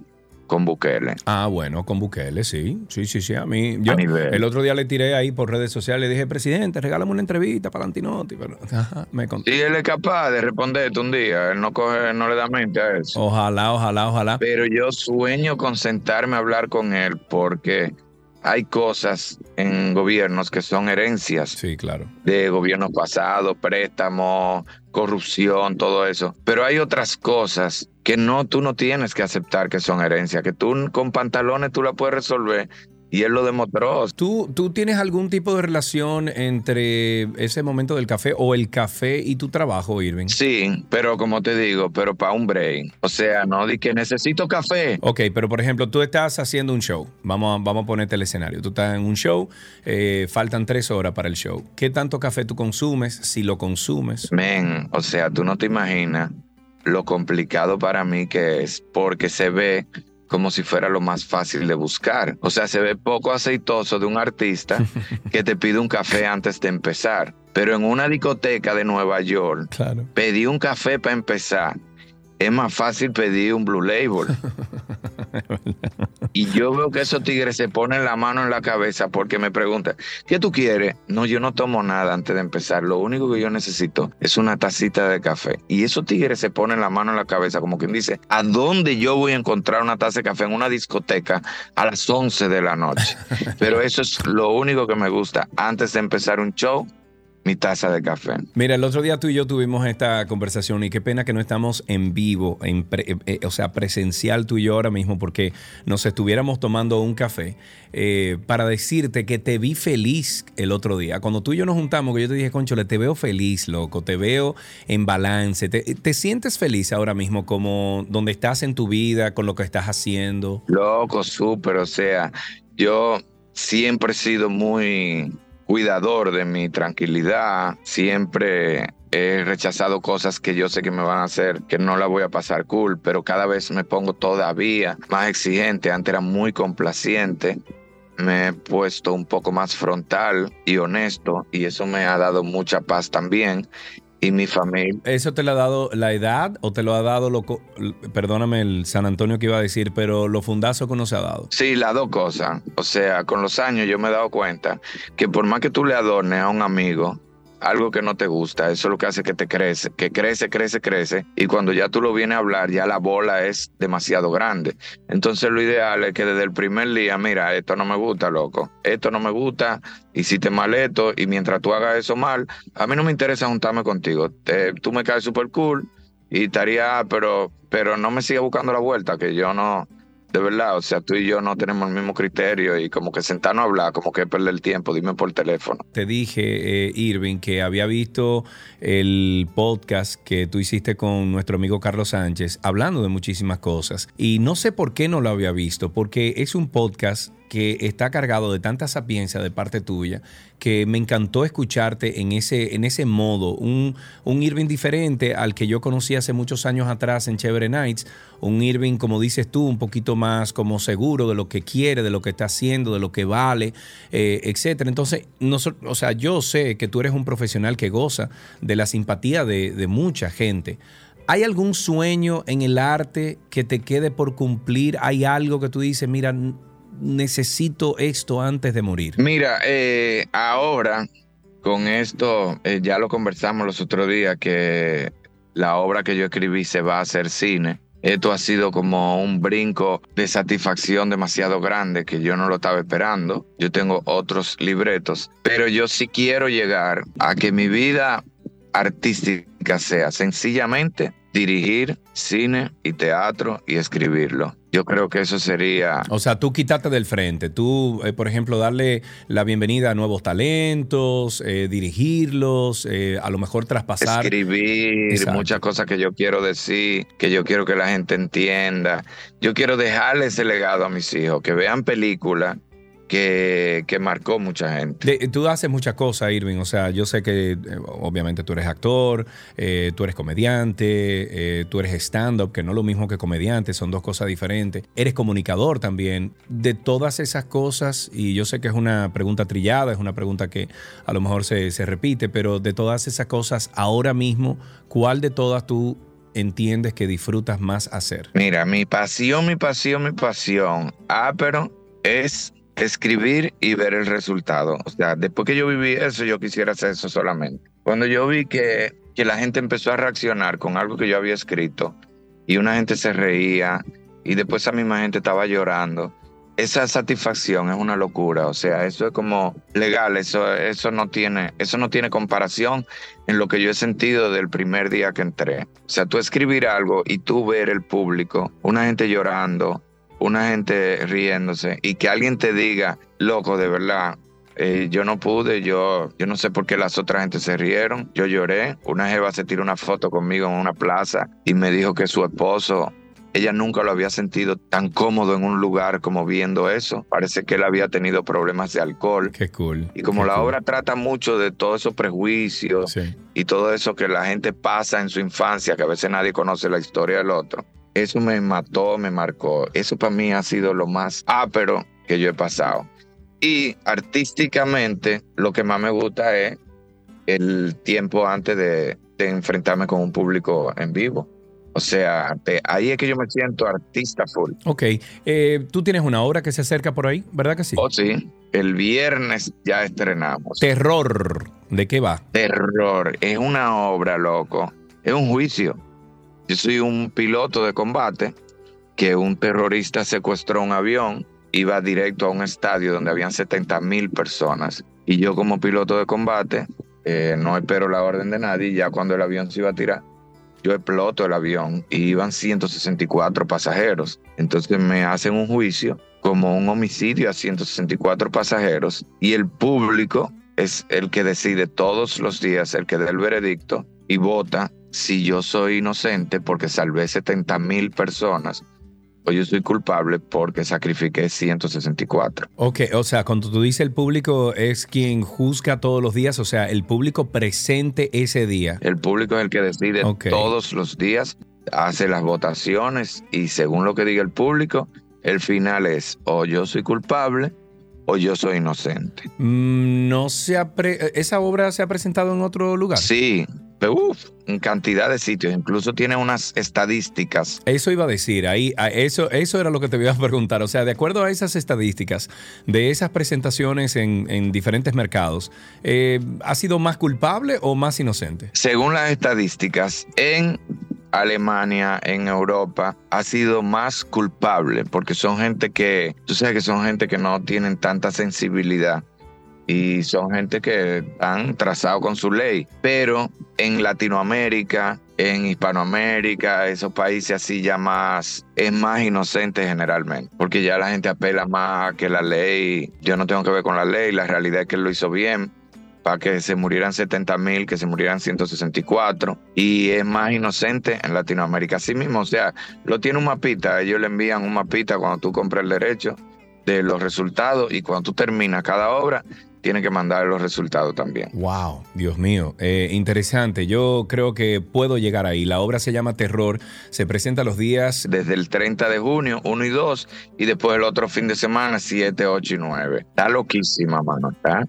con Bukele. Ah, bueno, con Bukele, sí. Sí, sí, sí. A mí, yo A nivel. el otro día le tiré ahí por redes sociales, le dije, presidente, regálame una entrevista para Antinotti. Pero, ajá, me contó. Y él es capaz de responderte un día, él no coge, no le da mente a eso. Ojalá, ojalá, ojalá. Pero yo sueño con sentarme a hablar con él porque hay cosas en gobiernos que son herencias Sí, claro. de gobiernos pasados, préstamos, corrupción, todo eso. Pero hay otras cosas que no, tú no tienes que aceptar que son herencias, que tú con pantalones tú la puedes resolver y él lo demostró. ¿Tú, ¿Tú tienes algún tipo de relación entre ese momento del café o el café y tu trabajo, Irving? Sí, pero como te digo, pero para un break. O sea, no di que necesito café. Ok, pero por ejemplo, tú estás haciendo un show. Vamos a, vamos a ponerte el escenario. Tú estás en un show, eh, faltan tres horas para el show. ¿Qué tanto café tú consumes? Si lo consumes. Men, o sea, tú no te imaginas lo complicado para mí que es, porque se ve como si fuera lo más fácil de buscar. O sea, se ve poco aceitoso de un artista que te pide un café antes de empezar. Pero en una discoteca de Nueva York, Claro. pedí un café para empezar. Es más fácil pedir un Blue Label. Y yo veo que esos tigres se ponen la mano en la cabeza porque me preguntan, ¿qué tú quieres? No, yo no tomo nada antes de empezar. Lo único que yo necesito es una tacita de café. Y esos tigres se ponen la mano en la cabeza como quien dice, ¿a dónde yo voy a encontrar una taza de café en una discoteca a las 11 de la noche? Pero eso es lo único que me gusta. Antes de empezar un show, mi taza de café. Mira, el otro día tú y yo tuvimos esta conversación y qué pena que no estamos en vivo, en pre- eh, eh, o sea, presencial tú y yo ahora mismo, porque nos estuviéramos tomando un café eh, para decirte que te vi feliz el otro día. Cuando tú y yo nos juntamos, que yo te dije, Conchole, te veo feliz, loco, te veo en balance. ¿Te, te sientes feliz ahora mismo como donde estás en tu vida, con lo que estás haciendo? Loco, súper, o sea, yo siempre he sido muy cuidador de mi tranquilidad, siempre he rechazado cosas que yo sé que me van a hacer, que no la voy a pasar cool, pero cada vez me pongo todavía más exigente, antes era muy complaciente. Me he puesto un poco más frontal y honesto y eso me ha dado mucha paz también. Y mi familia, ¿Eso te lo ha dado la edad o te lo ha dado, lo, perdóname el San Antonio que iba a decir, pero lo fundazo que uno se ha dado? Sí, las dos cosas. O sea, con los años yo me he dado cuenta que por más que tú le adornes a un amigo, algo que no te gusta, eso es lo que hace que te crece, que crece, crece, crece, y cuando ya tú lo vienes a hablar, ya la bola es demasiado grande. Entonces lo ideal es que desde el primer día, mira, esto no me gusta, loco, esto no me gusta, hiciste mal esto, y mientras tú hagas eso mal, a mí no me interesa juntarme contigo, tú me caes súper cool, y estaría, pero, pero no me siga buscando la vuelta, que yo no de verdad, o sea, tú y yo no tenemos el mismo criterio y como que sentarnos a hablar, como que perder el tiempo, dime por teléfono. Te dije, eh, Irving, que había visto el podcast que tú hiciste con nuestro amigo Carlos Sánchez, hablando de muchísimas cosas. Y no sé por qué no lo había visto, porque es un podcast que está cargado de tanta sapiencia de parte tuya que me encantó escucharte en ese, en ese modo, un, Irving diferente al que yo conocí hace muchos años atrás en Chévere Nights, un Irving, como dices tú, un poquito más como seguro de lo que quiere, de lo que está haciendo, de lo que vale, eh, etcétera. Entonces, no, o sea, yo sé que tú eres un profesional que goza de la simpatía de, de mucha gente. ¿Hay algún sueño en el arte que te quede por cumplir? ¿Hay algo que tú dices, mira, necesito esto antes de morir? Mira, eh, ahora con esto, eh, ya lo conversamos los otros días, que la obra que yo escribí se va a hacer cine. Esto ha sido como un brinco de satisfacción demasiado grande que yo no lo estaba esperando. Yo tengo otros libretos, pero yo sí quiero llegar a que mi vida artística sea sencillamente dirigir cine y teatro y escribirlo. Yo creo que eso sería... O sea, tú quitarte del frente, tú, eh, por ejemplo, darle la bienvenida a nuevos talentos, eh, dirigirlos, eh, a lo mejor traspasar... Escribir muchas cosas que yo quiero decir, que yo quiero que la gente entienda. Yo quiero dejarle ese legado a mis hijos, que vean películas que, marcó mucha gente. tú haces muchas cosas, Irving. O sea, yo sé que eh, obviamente tú eres actor, eh, tú eres comediante, eh, tú eres stand-up, que no es lo mismo que comediante, son dos cosas diferentes. Eres comunicador también. De todas esas cosas, y yo sé que es una pregunta trillada, es una pregunta que a lo mejor se, se repite, pero de todas esas cosas, ahora mismo, ¿cuál de todas tú entiendes que disfrutas más hacer? Mira, mi pasión, mi pasión, mi pasión. Ah, pero es escribir y ver el resultado. O sea, después que yo viví eso, yo quisiera hacer eso solamente. Cuando yo vi que, que la gente empezó a reaccionar con algo que yo había escrito y una gente se reía y después esa misma gente estaba llorando, esa satisfacción es una locura. O sea, eso es como legal, eso, eso, no tiene, eso no tiene comparación en lo que yo he sentido del primer día que entré. O sea, tú escribir algo y tú ver el público, una gente llorando, una gente riéndose y que alguien te diga, loco, de verdad, eh, yo no pude, yo, yo no sé por qué las otras gente se rieron, yo lloré, una jeva se tiró una foto conmigo en una plaza y me dijo que su esposo, ella nunca lo había sentido tan cómodo en un lugar como viendo eso, parece que él había tenido problemas de alcohol. Qué cool. Y como la obra trata mucho de todos esos prejuicios y todo eso que la gente pasa en su infancia, que a veces nadie conoce la historia del otro, eso me mató, me marcó. Eso para mí ha sido lo más ápero que yo he pasado. Y artísticamente, lo que más me gusta es el tiempo antes de, enfrentarme con un público en vivo. O sea, ahí es que yo me siento artista full. Ok. Eh, Tú tienes una obra que se acerca por ahí, ¿verdad que sí? Oh, sí. El viernes ya estrenamos. Terror. ¿De qué va? Terror. Es una obra, loco. Es un juicio. Yo soy un piloto de combate que un terrorista secuestró un avión, iba directo a un estadio donde habían 70 mil personas. Y yo como piloto de combate eh, no espero la orden de nadie. Ya cuando el avión se iba a tirar, yo exploto el avión y iban 164 pasajeros. Entonces me hacen un juicio como un homicidio a 164 pasajeros y el público es el que decide todos los días, el que da el veredicto y vota si yo soy inocente porque salvé 70 mil personas o yo soy culpable porque sacrifiqué 164. Ok, o sea, cuando tú dices el público es quien juzga todos los días, o sea, el público presente ese día. El público es el que decide todos los días, hace las votaciones y según lo que diga el público, el final es o yo soy culpable o yo soy inocente. Mm, no se ¿Esa obra se ha presentado en otro lugar? Sí, pero uf, en cantidad de sitios, incluso tiene unas estadísticas. Eso iba a decir, ahí, eso, eso era lo que te iba a preguntar. O sea, de acuerdo a esas estadísticas de esas presentaciones en, diferentes mercados, eh, ¿ha sido más culpable o más inocente? Según las estadísticas, en Alemania, en Europa, ha sido más culpable porque son gente que, tú sabes que son gente que no tienen tanta sensibilidad y son gente que han trazado con su ley. Pero en Latinoamérica, en Hispanoamérica, esos países así ya más, es más inocente generalmente, porque ya la gente apela más a que la ley, yo no tengo que ver con la ley, la realidad es que él lo hizo bien para que se murieran 70 mil, que se murieran 164, y es más inocente en Latinoamérica. Así mismo, o sea, lo tiene un mapita, ellos le envían un mapita cuando tú compras el derecho de los resultados y cuando tú terminas cada obra, tiene que mandar los resultados también. Wow, Dios mío, eh, interesante. Yo creo que puedo llegar ahí. La obra se llama Terror, se presenta los días... Desde el 30 de junio, 1 y 2, y después el otro fin de semana, 7, 8 y 9. Está loquísima, mano, está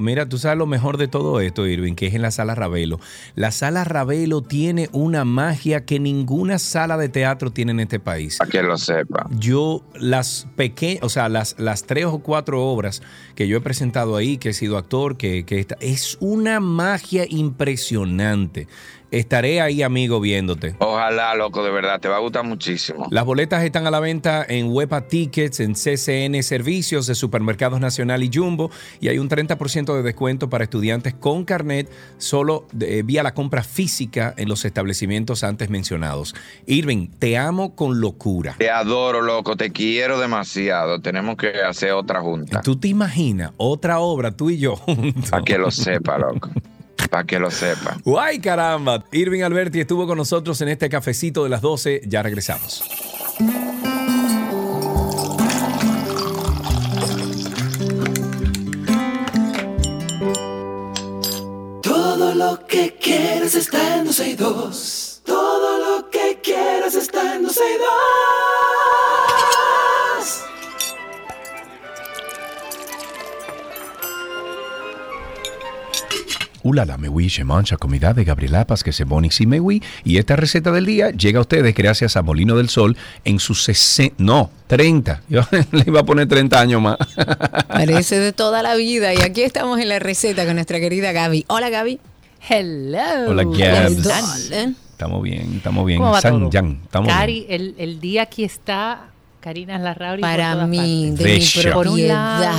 Mira, tú sabes lo mejor de todo esto, Irving, que es en la sala Ravelo. La sala Ravelo tiene una magia que ninguna sala de teatro tiene en este país. Para que lo sepa. Yo, las pequeñas, o sea, las, las tres o cuatro obras que yo he presentado ahí, que he sido actor, que, que es una magia impresionante. Estaré ahí, amigo, viéndote. Ojalá, loco, de verdad, te va a gustar muchísimo. Las boletas están a la venta en Huepa Tickets, en CCN Servicios de Supermercados Nacional y Jumbo, y hay un 30% de descuento para estudiantes con carnet solo vía la compra física en los establecimientos antes mencionados. Irving, te amo con locura. Te adoro, loco, te quiero demasiado. Tenemos que hacer otra junta. ¿Tú te imaginas otra obra, tú y yo juntos? Para que lo sepa, loco. Para que lo sepa. ¡Guay, caramba! Irving Alberti estuvo con nosotros en este cafecito de las 12. Ya regresamos. Todo lo que quieres está en 12 y 2. Todo lo que quieres está en 12 y 2. Ulala, mewi, mancha comida de Gabriela Paz, que se y mewi. Y esta receta del día llega a ustedes gracias a Molino del Sol en sus 60, no, 30. Yo le iba a poner 30 años más. Parece de toda la vida. Y aquí estamos en la receta con nuestra querida Gaby. Hola, Gaby. Hello. Hola, Gaby. Estamos bien, estamos bien. ¿Cómo va San todo? estamos Cari, El, el, día aquí está, Karina Larrauri. Para mí, de mi propiedad. Por un lado,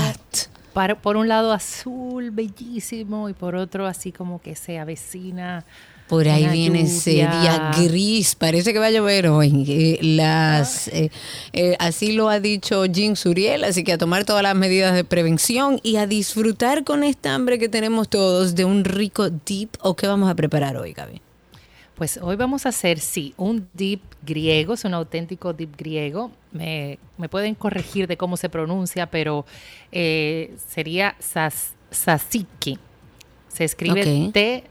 por un lado azul, bellísimo, y por otro así como que se avecina. Por ahí viene ese día gris, parece que va a llover hoy. Eh, las, eh, eh, así lo ha dicho Jean Suriel, así que a tomar todas las medidas de prevención y a disfrutar con esta hambre que tenemos todos de un rico dip. ¿O qué vamos a preparar hoy, Gaby? Pues hoy vamos a hacer, sí, un dip griego, es un auténtico dip griego. Me, pueden corregir de cómo se pronuncia, pero eh, sería sas, sasiki. Se escribe T-Z-A-T-Z-I-K-I.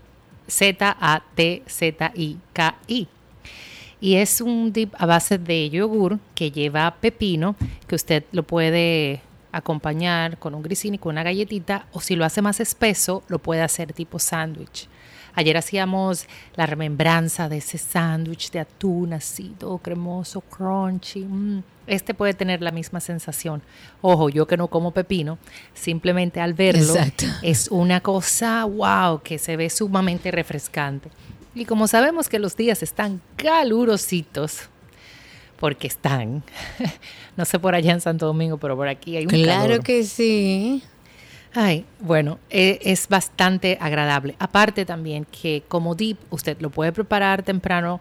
Y es un dip a base de yogur que lleva pepino, que usted lo puede acompañar con un grisini, con una galletita, o si lo hace más espeso, lo puede hacer tipo sándwich. Ayer hacíamos la remembranza de ese sándwich de atún todo cremoso, crunchy. Mm. Este puede tener la misma sensación. Ojo, yo que no como pepino, simplemente al verlo es una cosa, wow, que se ve sumamente refrescante. Y como sabemos que los días están calurositos, porque están, no sé por allá en Santo Domingo, pero por aquí hay un Claro que sí. Ay, bueno, e, es bastante agradable. Aparte también que como dip usted lo puede preparar temprano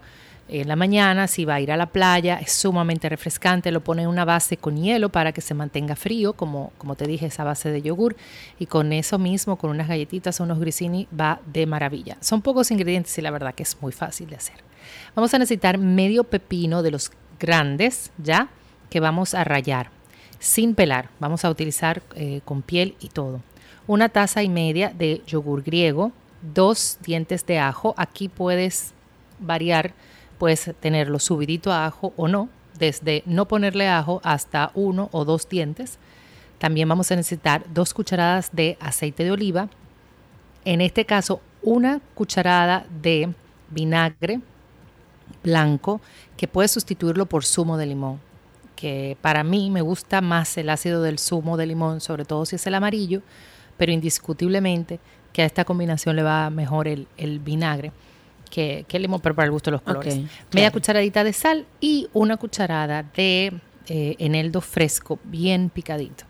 en la mañana, si va a ir a la playa, es sumamente refrescante, lo pone en una base con hielo para que se mantenga frío, como, como te dije, esa base de yogur, y con eso mismo, con unas galletitas o unos grissini, va de maravilla. Son pocos ingredientes y la verdad que es muy fácil de hacer. Vamos a necesitar medio pepino de los grandes, ¿ya? Que vamos a rallar sin pelar. Vamos a utilizar eh, con piel y todo. Una taza y media de yogur griego, dos dientes de ajo. Aquí puedes variar, puedes tenerlo subidito a ajo o no, desde no ponerle ajo hasta uno o dos dientes. También vamos a necesitar dos cucharadas de aceite de oliva. En este caso, una cucharada de vinagre blanco que puede sustituirlo por zumo de limón, que para mí me gusta más el ácido del zumo de limón, sobre todo si es el amarillo, pero indiscutiblemente que a esta combinación le va mejor el, vinagre que, el limón, pero para el gusto de los colores. Media cucharadita de sal y una cucharada de eh, eneldo fresco, bien picadito.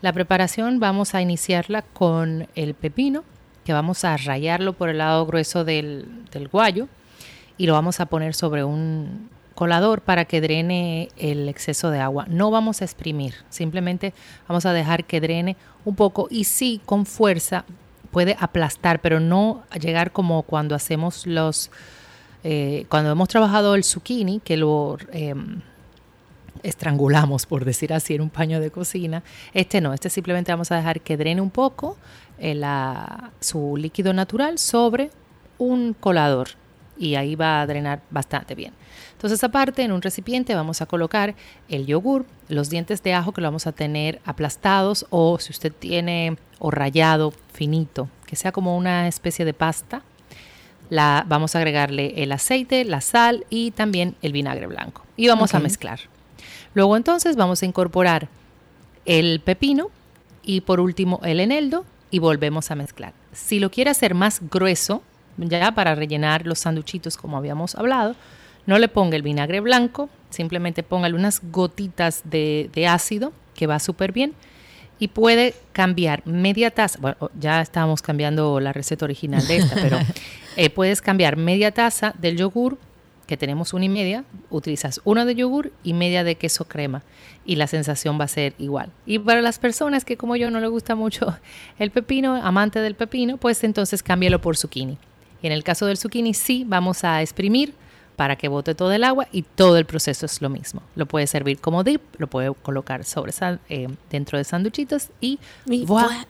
La preparación vamos a iniciarla con el pepino, que vamos a rayarlo por el lado grueso del, del guayo y lo vamos a poner sobre un colador para que drene el exceso de agua. No vamos a exprimir, simplemente vamos a dejar que drene un poco y sí, con fuerza puede aplastar, pero no llegar como cuando hacemos los, eh, cuando hemos trabajado el zucchini, que lo em, estrangulamos, por decir así, en un paño de cocina. Este no, este simplemente vamos a dejar que drene un poco eh, su líquido natural sobre un colador y ahí va a drenar bastante bien. Entonces aparte en un recipiente vamos a colocar el yogur, los dientes de ajo que lo vamos a tener aplastados o si usted tiene o rayado finito, que sea como una especie de pasta. La, vamos a agregarle el aceite, la sal y también el vinagre blanco. Y vamos a mezclar. Luego entonces vamos a incorporar el pepino y por último el eneldo y volvemos a mezclar. Si lo quiere hacer más grueso, ya para rellenar los sanduchitos como habíamos hablado, no le ponga el vinagre blanco, simplemente póngale unas gotitas de, ácido que va súper bien y puede cambiar media taza, bueno, ya estábamos cambiando la receta original de esta, pero eh, puedes cambiar media taza del yogur que tenemos una y media, utilizas una de yogur y media de queso crema y la sensación va a ser igual. Y para las personas que como yo no le gusta mucho el pepino, amante del pepino, pues entonces cámbialo por zucchini. Y en el caso del zucchini sí vamos a exprimir para que bote todo el agua y todo el proceso es lo mismo. Lo puede servir como dip, lo puede colocar sobre eh, dentro de sanduchitos y, voilà.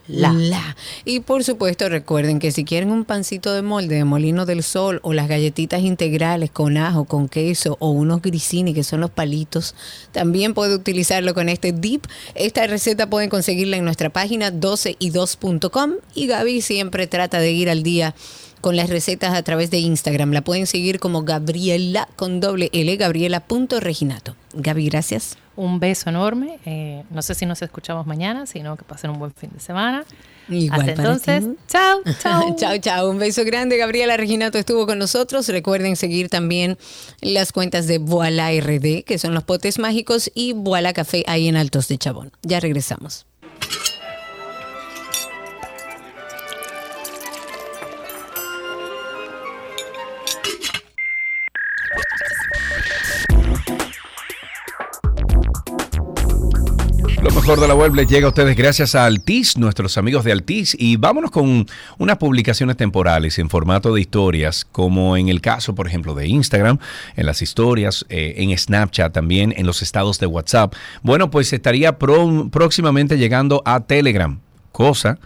Y por supuesto recuerden que si quieren un pancito de molde de molino del sol o las galletitas integrales con ajo, con queso o unos grisini que son los palitos, también puede utilizarlo con este dip. Esta receta pueden conseguirla en nuestra página 12y2.com y Gaby siempre trata de ir al día con las recetas a través de Instagram. La pueden seguir como Gabriela con doble L, gabriela.reginato. Gaby, gracias. Un beso enorme. Eh, no sé si nos escuchamos mañana, sino que pasen un buen fin de semana. Igual Hasta entonces, chao, chao. chao, chao. Un beso grande. Gabriela Reginato estuvo con nosotros. Recuerden seguir también las cuentas de Voila RD, que son los potes mágicos, y Voila Café ahí en Altos de Chabón. Ya regresamos. Lo mejor de la web les llega a ustedes gracias a Altis, nuestros amigos de Altis. Y vámonos con unas publicaciones temporales en formato de historias, como en el caso, por ejemplo, de Instagram, en las historias, eh, en Snapchat también, en los estados de WhatsApp. Bueno, pues estaría próximamente llegando a Telegram, cosa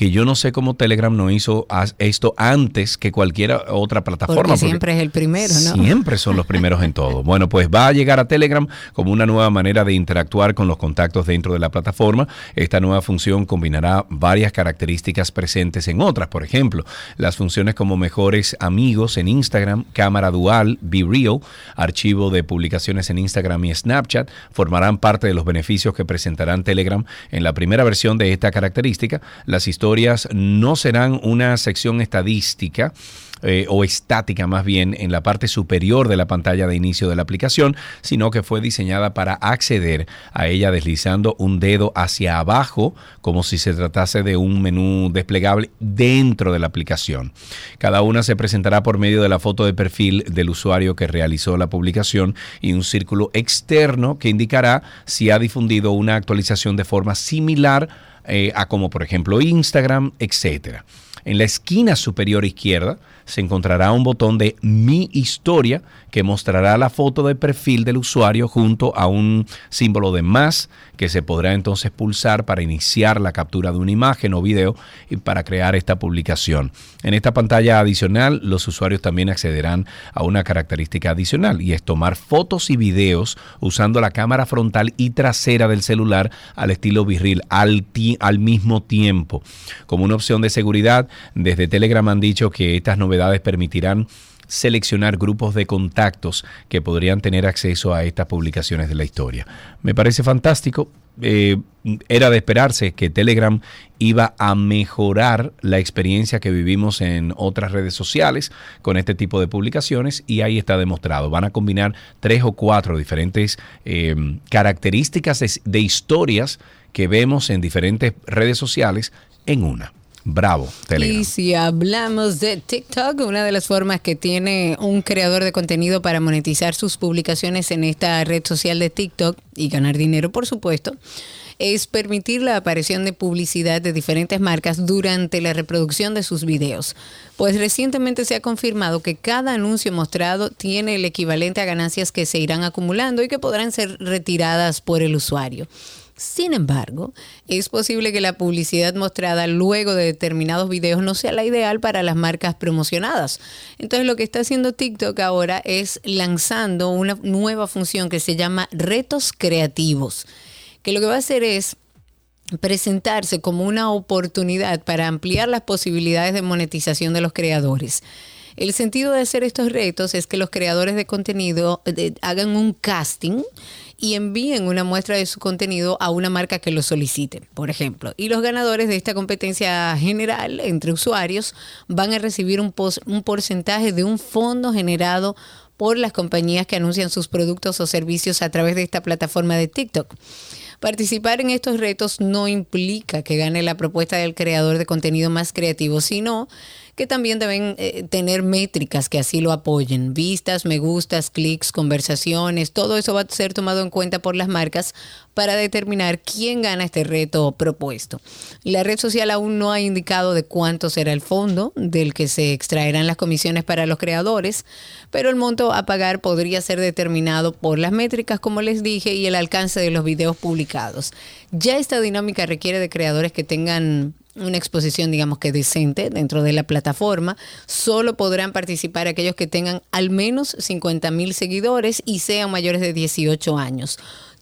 que yo no sé cómo Telegram no hizo esto antes que cualquier otra plataforma. Porque siempre es el primero, ¿no? Siempre son los primeros en todo. Bueno, pues va a llegar a Telegram como una nueva manera de interactuar con los contactos dentro de la plataforma. Esta nueva función combinará varias características presentes en otras. Por ejemplo, las funciones como mejores amigos en Instagram, cámara dual, Be Real, archivo de publicaciones en Instagram y Snapchat formarán parte de los beneficios que presentarán Telegram en la primera versión de esta característica. Las historias no serán una sección estadística eh, o estática más bien en la parte superior de la pantalla de inicio de la aplicación, sino que fue diseñada para acceder a ella deslizando un dedo hacia abajo como si se tratase de un menú desplegable dentro de la aplicación. Cada una se presentará por medio de la foto de perfil del usuario que realizó la publicación y un círculo externo que indicará si ha difundido una actualización de forma similar eh, a como por ejemplo Instagram, etcétera. En la esquina superior izquierda se encontrará un botón de Mi historia que mostrará la foto de perfil del usuario junto a un símbolo de más que se podrá entonces pulsar para iniciar la captura de una imagen o video y para crear esta publicación. En esta pantalla adicional, los usuarios también accederán a una característica adicional y es tomar fotos y videos usando la cámara frontal y trasera del celular al estilo viril al, al mismo tiempo. Como una opción de seguridad, desde Telegram han dicho que estas novedades permitirán seleccionar grupos de contactos que podrían tener acceso a estas publicaciones de la historia. Me parece fantástico. Eh, era de esperarse que Telegram iba a mejorar la experiencia que vivimos en otras redes sociales con este tipo de publicaciones y ahí está demostrado. Van a combinar tres o cuatro diferentes eh, características de historias que vemos en diferentes redes sociales en una. Bravo, Y si hablamos de TikTok, una de las formas que tiene un creador de contenido para monetizar sus publicaciones en esta red social de TikTok y ganar dinero, por supuesto, es permitir la aparición de publicidad de diferentes marcas durante la reproducción de sus videos. Pues recientemente se ha confirmado que cada anuncio mostrado tiene el equivalente a ganancias que se irán acumulando y que podrán ser retiradas por el usuario. Sin embargo, es posible que la publicidad mostrada luego de determinados videos no sea la ideal para las marcas promocionadas. Entonces lo que está haciendo TikTok ahora es lanzando una nueva función que se llama retos creativos, que lo que va a hacer es presentarse como una oportunidad para ampliar las posibilidades de monetización de los creadores. El sentido de hacer estos retos es que los creadores de contenido eh, hagan un casting y envíen una muestra de su contenido a una marca que lo solicite, por ejemplo. Y los ganadores de esta competencia general entre usuarios van a recibir un, un porcentaje de un fondo generado por las compañías que anuncian sus productos o servicios a través de esta plataforma de TikTok. Participar en estos retos no implica que gane la propuesta del creador de contenido más creativo, sino que también deben eh, tener métricas que así lo apoyen. Vistas, me gustas, clics, conversaciones, todo eso va a ser tomado en cuenta por las marcas para determinar quién gana este reto propuesto. La red social aún no ha indicado de cuánto será el fondo del que se extraerán las comisiones para los creadores, pero el monto a pagar podría ser determinado por las métricas, como les dije, y el alcance de los videos publicados. Ya esta dinámica requiere de creadores que tengan una exposición, digamos que decente dentro de la plataforma. Solo podrán participar aquellos que tengan al menos 50 mil seguidores y sean mayores de 18 años.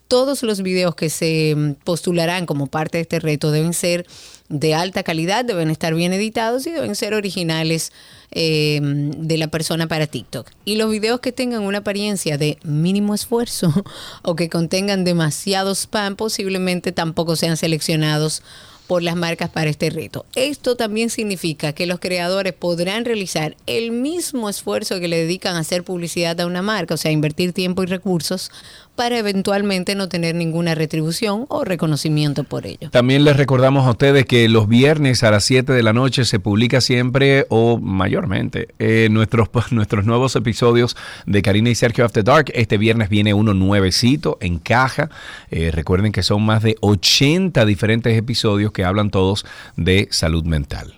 Todos los videos que se mm, postularán como parte de este reto deben ser de alta calidad, deben estar bien editados y deben ser originales eh, de la persona para TikTok. Y los videos que tengan una apariencia de mínimo esfuerzo o que contengan demasiado spam posiblemente tampoco sean seleccionados por las marcas para este reto. Esto también significa que los creadores podrán realizar el mismo esfuerzo que le dedican a hacer publicidad a una marca, o sea, invertir tiempo y recursos para eventualmente no tener ninguna retribución o reconocimiento por ello. También les recordamos a ustedes que los viernes a las 7 de la noche se publica siempre o mayormente eh, nuestros, nuestros nuevos episodios de Karina y Sergio After Dark. Este viernes viene uno nuevecito en caja. Eh, recuerden que son más de 80 diferentes episodios que hablan todos de salud mental.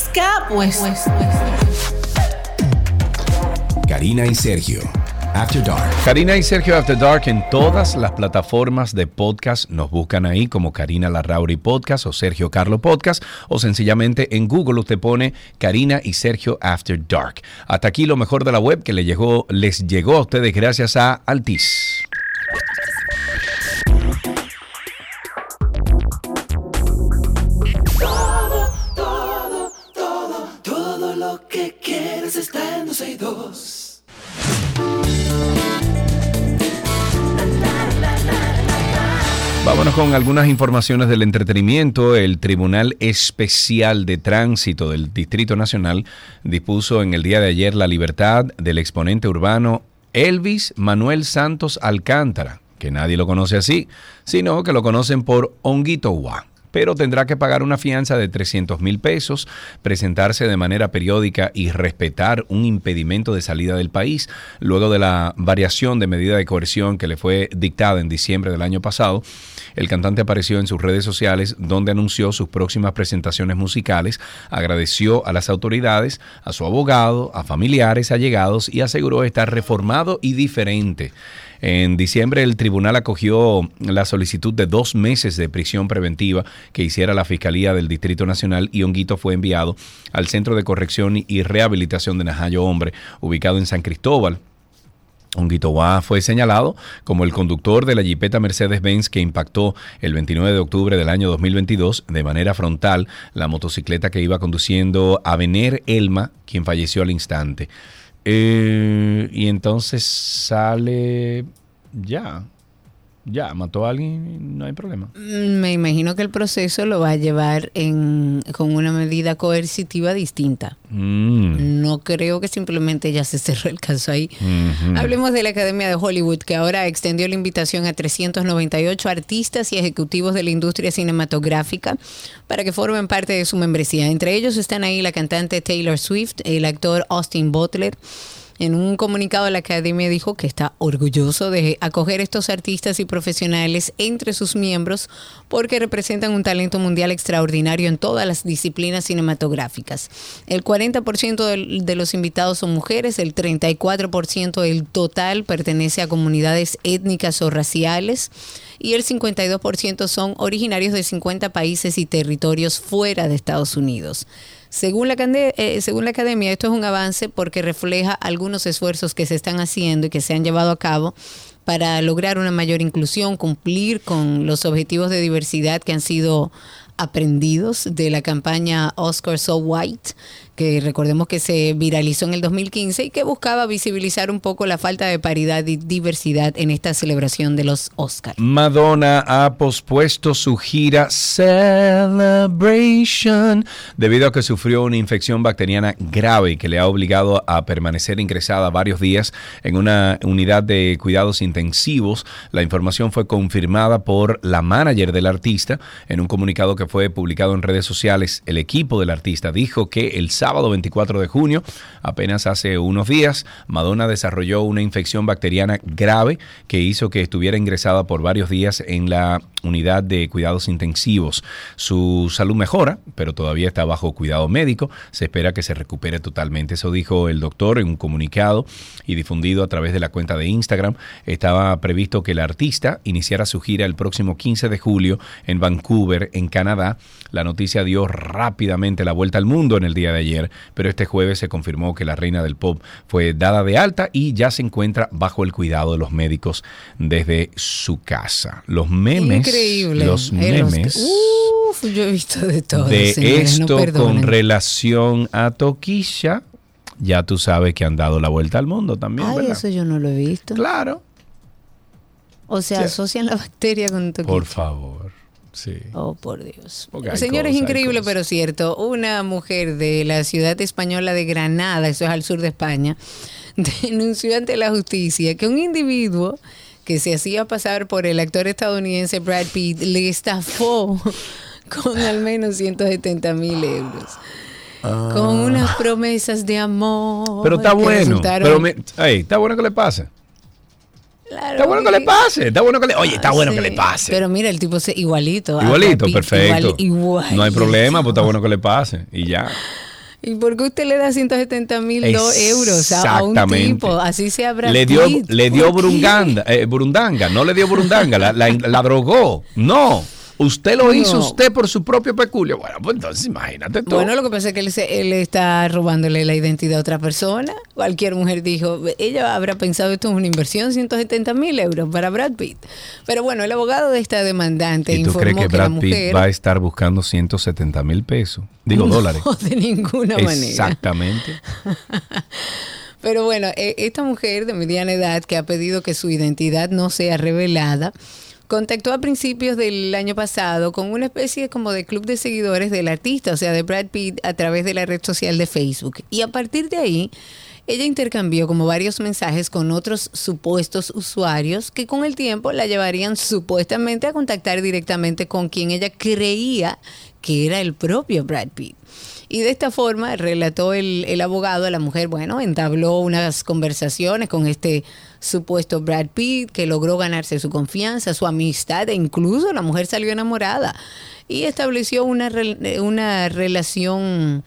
desaparezca, pues... pues, pues. Karina y Sergio. After Dark. Karina y Sergio After Dark en todas las plataformas de podcast. Nos buscan ahí como Karina Larrauri Podcast o Sergio Carlo Podcast o sencillamente en Google usted pone Karina y Sergio After Dark. Hasta aquí lo mejor de la web que les llegó, les llegó a ustedes gracias a Altis. Vámonos con algunas informaciones del entretenimiento. El Tribunal Especial de Tránsito del Distrito Nacional dispuso en el día de ayer la libertad del exponente urbano Elvis Manuel Santos Alcántara, que nadie lo conoce así, sino que lo conocen por Honguito pero tendrá que pagar una fianza de 300 mil pesos, presentarse de manera periódica y respetar un impedimento de salida del país. Luego de la variación de medida de coerción que le fue dictada en diciembre del año pasado, el cantante apareció en sus redes sociales donde anunció sus próximas presentaciones musicales, agradeció a las autoridades, a su abogado, a familiares, allegados y aseguró estar reformado y diferente. En diciembre el tribunal acogió la solicitud de dos meses de prisión preventiva que hiciera la Fiscalía del Distrito Nacional y Honguito fue enviado al Centro de Corrección y Rehabilitación de Najayo Hombre, ubicado en San Cristóbal. Honguito fue señalado como el conductor de la Jeepeta Mercedes-Benz que impactó el 29 de octubre del año 2022 de manera frontal la motocicleta que iba conduciendo a Vener Elma, quien falleció al instante. Eh, y entonces sale ya. Ya, mató a alguien, no hay problema. Mm, me imagino que el proceso lo va a llevar en, con una medida coercitiva distinta. Mm. No creo que simplemente ya se cerró el caso ahí. Hablemos de la Academia de Hollywood, que ahora extendió la invitación a 398 artistas y ejecutivos de la industria cinematográfica para que formen parte de su membresía. Entre ellos están ahí la cantante Taylor Swift, el actor Austin Butler, en un comunicado la academia dijo que está orgulloso de acoger estos artistas y profesionales entre sus miembros porque representan un talento mundial extraordinario en todas las disciplinas cinematográficas. El 40% de los invitados son mujeres, el 34% del total pertenece a comunidades étnicas o raciales y el 52% son originarios de 50 países y territorios fuera de Estados Unidos. Según la, eh, según la academia, esto es un avance porque refleja algunos esfuerzos que se están haciendo y que se han llevado a cabo para lograr una mayor inclusión, cumplir con los objetivos de diversidad que han sido aprendidos de la campaña Oscar So White, que recordemos que se viralizó en el 2015 y que buscaba visibilizar un poco la falta de paridad y diversidad en esta celebración de los Oscars. Madonna ha pospuesto su gira Celebration debido a que sufrió una infección bacteriana grave que le ha obligado a permanecer ingresada varios días en una unidad de cuidados intensivos. La información fue confirmada por la manager del artista en un comunicado que fue publicado en redes sociales. El equipo del artista dijo que el sábado sábado 24 de junio, apenas hace unos días, Madonna desarrolló una infección bacteriana grave que hizo que estuviera ingresada por varios días en la unidad de cuidados intensivos. Su salud mejora, pero todavía está bajo cuidado médico. Se espera que se recupere totalmente. Eso dijo el doctor en un comunicado y difundido a través de la cuenta de Instagram. Estaba previsto que el artista iniciara su gira el próximo 15 de julio en Vancouver, en Canadá. La noticia dio rápidamente la vuelta al mundo en el día de ayer, pero este jueves se confirmó que la reina del pop fue dada de alta y ya se encuentra bajo el cuidado de los médicos desde su casa. Los memes increíble. Los memes. Uf, yo he visto de todo. De esto con relación a Toquilla, ya tú sabes que han dado la vuelta al mundo también. Ay, eso yo no lo he visto. Claro. O sea, asocian la bacteria con Toquilla. Por favor. Sí. Oh, por Dios. Señor, es increíble, pero cierto. Una mujer de la ciudad española de Granada, eso es al sur de España, denunció ante la justicia que un individuo que se hacía pasar por el actor estadounidense Brad Pitt, le estafó con al menos 170 mil euros. Con ah. unas promesas de amor. Pero está bueno. Pero está bueno que le pase. Está bueno que le pase. Está bueno que le, oye, está bueno que le pase. Pero mira, el tipo es igualito. Igualito, perfecto. no hay problema, pues está bueno que le pase. Y ya. ¿Y por qué usted le da 170 mil euros a un tipo? Así se habrá. Le dio, le dio burunganda, eh, burundanga, no le dio burundanga, la, la drogó. No. Usted lo hizo usted por su propio peculio. Bueno, pues entonces imagínate tú. Bueno, lo que pasa es que él, él, está robándole la identidad a otra persona. Cualquier mujer dijo, ella habrá pensado esto es una inversión, 150 mil euros para Brad Pitt. Pero bueno, el abogado de esta demandante ¿Y tú crees que, Brad Pitt va a estar buscando 170 mil pesos? Digo, dólares. de ninguna manera. Exactamente. Pero bueno, e, esta mujer de mediana edad que ha pedido que su identidad no sea revelada, contactó a principios del año pasado con una especie como de club de seguidores del artista, o sea, de Brad Pitt, a través de la red social de Facebook. Y a partir de ahí, ella intercambió como varios mensajes con otros supuestos usuarios que con el tiempo la llevarían supuestamente a contactar directamente con quien ella creía que era el propio Brad Pitt. Y de esta forma, relató el, el abogado, la mujer, bueno, entabló unas conversaciones con este supuesto Brad Pitt, que logró ganarse su confianza, su amistad, e incluso la mujer salió enamorada. Y estableció una, re- una relación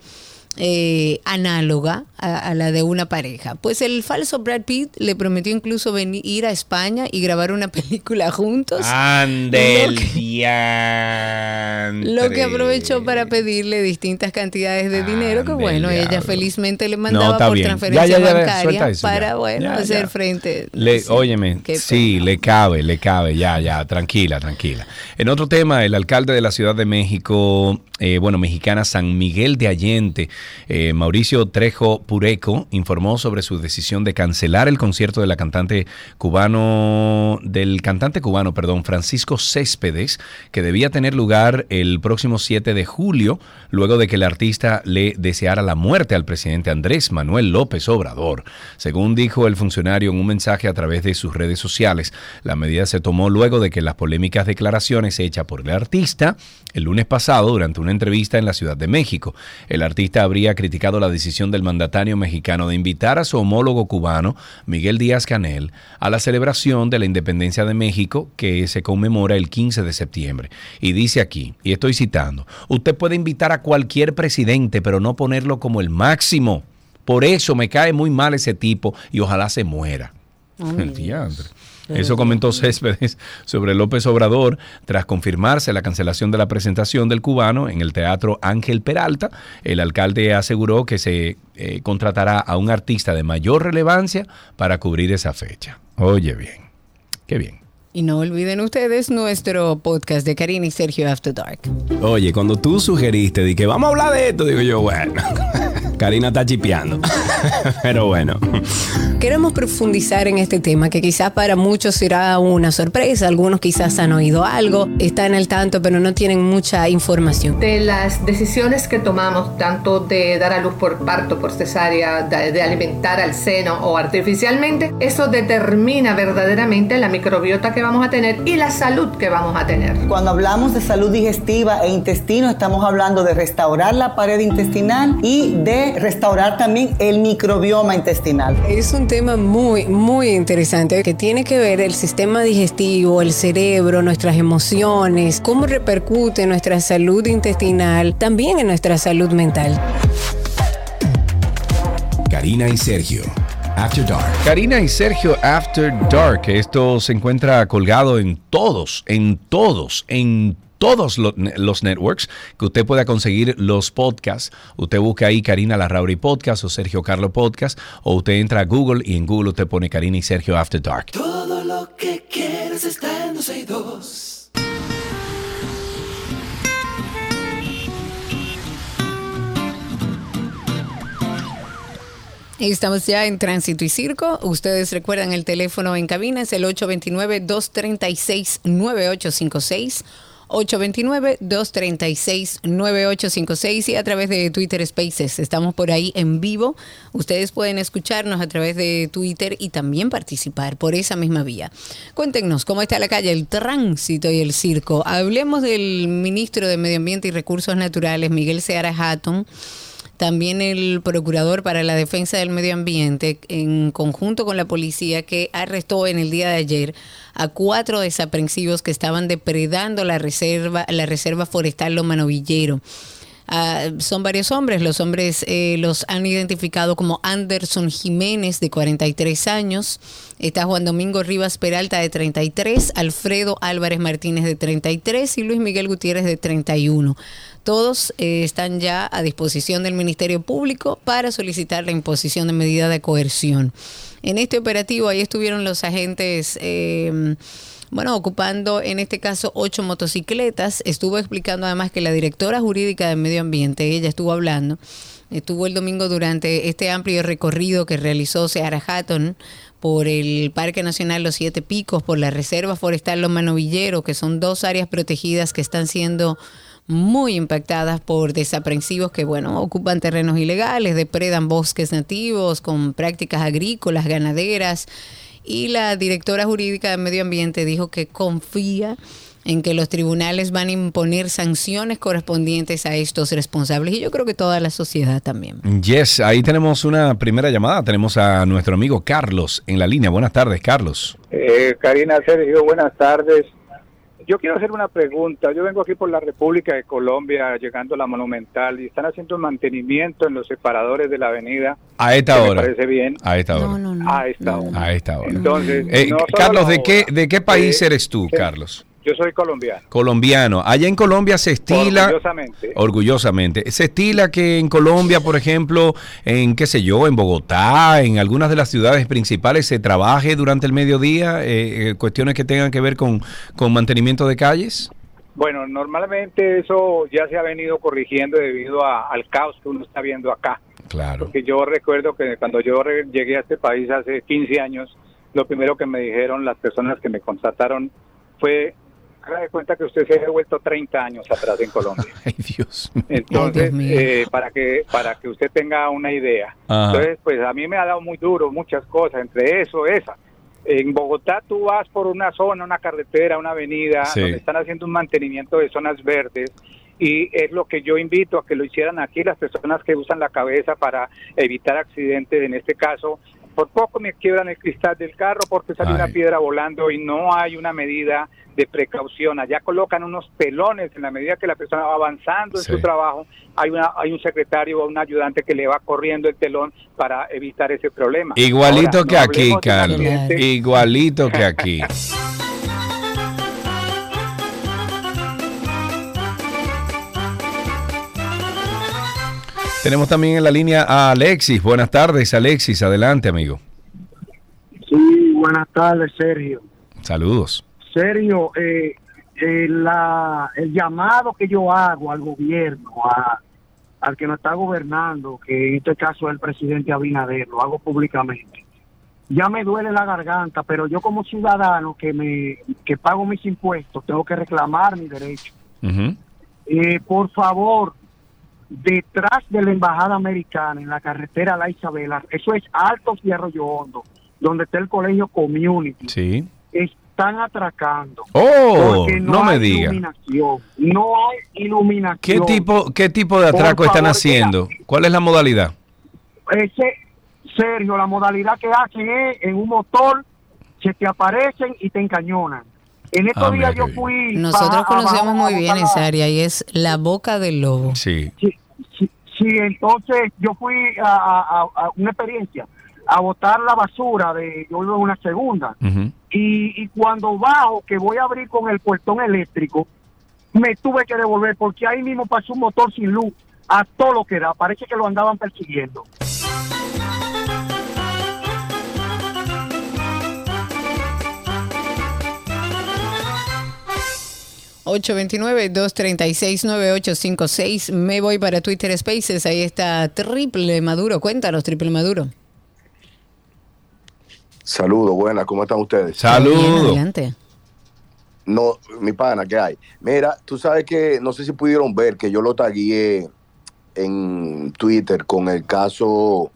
eh, análoga a, a la de una pareja. Pues el falso Brad Pitt le prometió incluso venir ir a España y grabar una película juntos. Ande Lo que-. Lo que aprovechó para pedirle distintas cantidades de dinero que bueno, ella felizmente le mandaba está por bien. transferencia Ya, ya, ya, bancaria eso, para bueno hacer frente. Le, Sí, óyeme, sí, le cabe, le cabe, ya, ya, tranquila, tranquila. En otro tema, el alcalde de la Ciudad de México, eh, bueno, mexicana San Miguel de Allende, eh, Mauricio Trejo Pureco, informó sobre su decisión de cancelar el concierto de la cantante cubano, del cantante cubano, perdón, Francisco Céspedes, que debía tener lugar el próximo 7 de julio, luego de que el artista le deseara la muerte al presidente Andrés Manuel López Obrador. Según dijo el funcionario en un mensaje a través de sus redes sociales, la medida se tomó luego de que las polémicas declaraciones hechas por el artista el lunes pasado durante una entrevista en la Ciudad de México. El artista habría criticado la decisión del mandatario mexicano de invitar a su homólogo cubano, Miguel Díaz Canel, a la celebración de la independencia de México que se conmemora el 15 de septiembre. Y dice aquí, y estoy citando, usted puede invitar a cualquier presidente, pero no ponerlo como el máximo. Por eso me cae muy mal ese tipo y ojalá se muera. El diantre. Eso comentó Céspedes sobre López Obrador tras confirmarse la cancelación de la presentación del cubano en el Teatro Ángel Peralta. El alcalde aseguró que se eh, contratará a un artista de mayor relevancia para cubrir esa fecha. Oye bien, qué bien. Y no olviden ustedes nuestro podcast de Karina y Sergio After Dark. Oye, cuando tú sugeriste de que vamos a hablar de esto, digo yo, bueno, Karina está chipeando. Pero bueno, Queremos profundizar en este tema que quizás para muchos será una sorpresa, algunos quizás han oído algo, están al tanto pero no tienen mucha información. de las decisiones que tomamos, tanto de dar a luz por parto, por cesárea, de, de alimentar al seno o artificialmente, eso determina verdaderamente la microbiota que vamos a tener y la salud que vamos a tener. Cuando hablamos de salud digestiva e intestino, estamos hablando de restaurar la pared intestinal y de restaurar también el microbioma intestinal. Es un tema muy, muy interesante que tiene que ver el sistema digestivo, el cerebro, nuestras emociones, cómo repercute nuestra salud intestinal, también en nuestra salud mental. Karina y Sergio, After Dark. Karina y Sergio After Dark. Esto se encuentra colgado en todos, en todos, en todos lo- los networks que usted pueda conseguir los podcasts. Usted busca ahí Karina Larrauri Podcast o Sergio Carlo Podcast o usted entra a Google y en Google usted pone Karina y Sergio After Dark. Todo lo que quieres está en 12 y 2. Y Estamos ya en Tránsito y Circo. Ustedes recuerdan el teléfono en cabina, es el 829-236-9856. 829-236-9856 y a través de Twitter Spaces. Estamos por ahí en vivo. Ustedes pueden escucharnos a través de Twitter y también participar por esa misma vía. Cuéntenos cómo está la calle, el tránsito y el circo. Hablemos del ministro de Medio Ambiente y Recursos Naturales, Miguel Seara Hatton. También el procurador para la defensa del medio ambiente, en conjunto con la policía, que arrestó en el día de ayer a cuatro desaprensivos que estaban depredando la reserva, la reserva forestal Loma Novillero. Ah, son varios hombres. Los hombres eh, los han identificado como Anderson Jiménez, de 43 años. Está Juan Domingo Rivas Peralta, de 33. Alfredo Álvarez Martínez, de 33. Y Luis Miguel Gutiérrez, de 31. Todos eh, están ya a disposición del Ministerio Público para solicitar la imposición de medida de coerción. En este operativo, ahí estuvieron los agentes. eh, bueno, ocupando en este caso ocho motocicletas. Estuvo explicando además que la directora jurídica de Medio Ambiente, ella estuvo hablando, estuvo el domingo durante este amplio recorrido que realizó Seara Hatton por el Parque Nacional Los Siete Picos, por la Reserva Forestal Los Manovilleros, que son dos áreas protegidas que están siendo muy impactadas por desaprensivos que, bueno, ocupan terrenos ilegales, depredan bosques nativos con prácticas agrícolas, ganaderas. Y la directora jurídica de Medio Ambiente dijo que confía en que los tribunales van a imponer sanciones correspondientes a estos responsables y yo creo que toda la sociedad también. Yes, ahí tenemos una primera llamada. Tenemos a nuestro amigo Carlos en la línea. Buenas tardes, Carlos. Eh, Karina Sergio, buenas tardes. Yo quiero hacer una pregunta. Yo vengo aquí por la República de Colombia, llegando a la Monumental, y están haciendo mantenimiento en los separadores de la avenida. A esta me hora. parece bien. A esta hora. No, no, no. A esta hora. A esta hora. Entonces, Eh, no solo Carlos, ¿de qué. ¿de qué país Eh, eres tú, sí. Carlos? Yo soy colombiano. Colombiano. Allá en Colombia se estila... Orgullosamente. Orgullosamente. Se estila que en Colombia, por ejemplo, en qué sé yo, en Bogotá, en algunas de las ciudades principales se trabaje durante el mediodía, eh, eh, cuestiones que tengan que ver con, con mantenimiento de calles. Bueno, normalmente eso ya se ha venido corrigiendo debido a- al caos que uno está viendo acá. Claro. Porque yo recuerdo que cuando yo llegué a este país hace 15 años, lo primero que me dijeron las personas que me contrataron fue, haga de cuenta que usted se ha vuelto 30 años atrás en Colombia. Ay, Dios. Entonces, Dios eh, para que para que usted tenga una idea. Ajá. Entonces, pues a mí me ha dado muy duro muchas cosas, entre eso, esa. En Bogotá tú vas por una zona, una carretera, una avenida, Sí. donde están haciendo un mantenimiento de zonas verdes y es lo que yo invito a que lo hicieran aquí las personas que usan la cabeza para evitar accidentes, en este caso, por poco me quiebran el cristal del carro porque sale una piedra volando y no hay una medida de precaución. Allá colocan unos pelones en la medida que la persona va avanzando en Sí. su trabajo. Hay, una, hay un secretario o un ayudante que le va corriendo el telón para evitar ese problema. Igualito Ahora, que no aquí, Carlos. Igualito que aquí. Tenemos también en la línea a Alexis. Buenas tardes, Alexis. Adelante, amigo. Sí, buenas tardes, Sergio. Saludos. Sergio, eh, eh, la, el llamado que yo hago al gobierno, a- al que nos está gobernando, que en este caso es el presidente Abinader, lo hago públicamente. Ya me duele la garganta, pero yo como ciudadano que me que pago mis impuestos, tengo que reclamar mi derecho. Eh, por favor, detrás de la embajada americana en la carretera La Isabela, eso es Altos y Arroyo Hondo, donde está el colegio Community, Sí. están atracando. Oh, Porque no, me hay diga. iluminación, no hay iluminación. ¿Qué tipo, ¿Qué tipo de atraco están haciendo? ¿Cuál es la modalidad? Ese, Sergio, la modalidad que hacen es en un motor, se te aparecen y te encañonan. En estos Ah, días yo fui... Nosotros conocemos muy bien esa área y es la boca del lobo. Sí. Sí, sí, sí, entonces yo fui a, a- a- a una experiencia a botar la basura de yo vivo en una segunda. Y, y cuando bajo que voy a abrir con el portón eléctrico me tuve que devolver porque ahí mismo pasó un motor sin luz a todo lo que da. Parece que lo andaban persiguiendo 829-236-9856. Me voy para Twitter Spaces. Ahí está Triple Maduro. Cuéntanos, Triple Maduro. Saludos, buenas, ¿cómo están ustedes? Saludos. adelante. No, mi pana, ¿qué hay? Mira, tú sabes que, no sé si pudieron ver que yo lo tagué en Twitter con el caso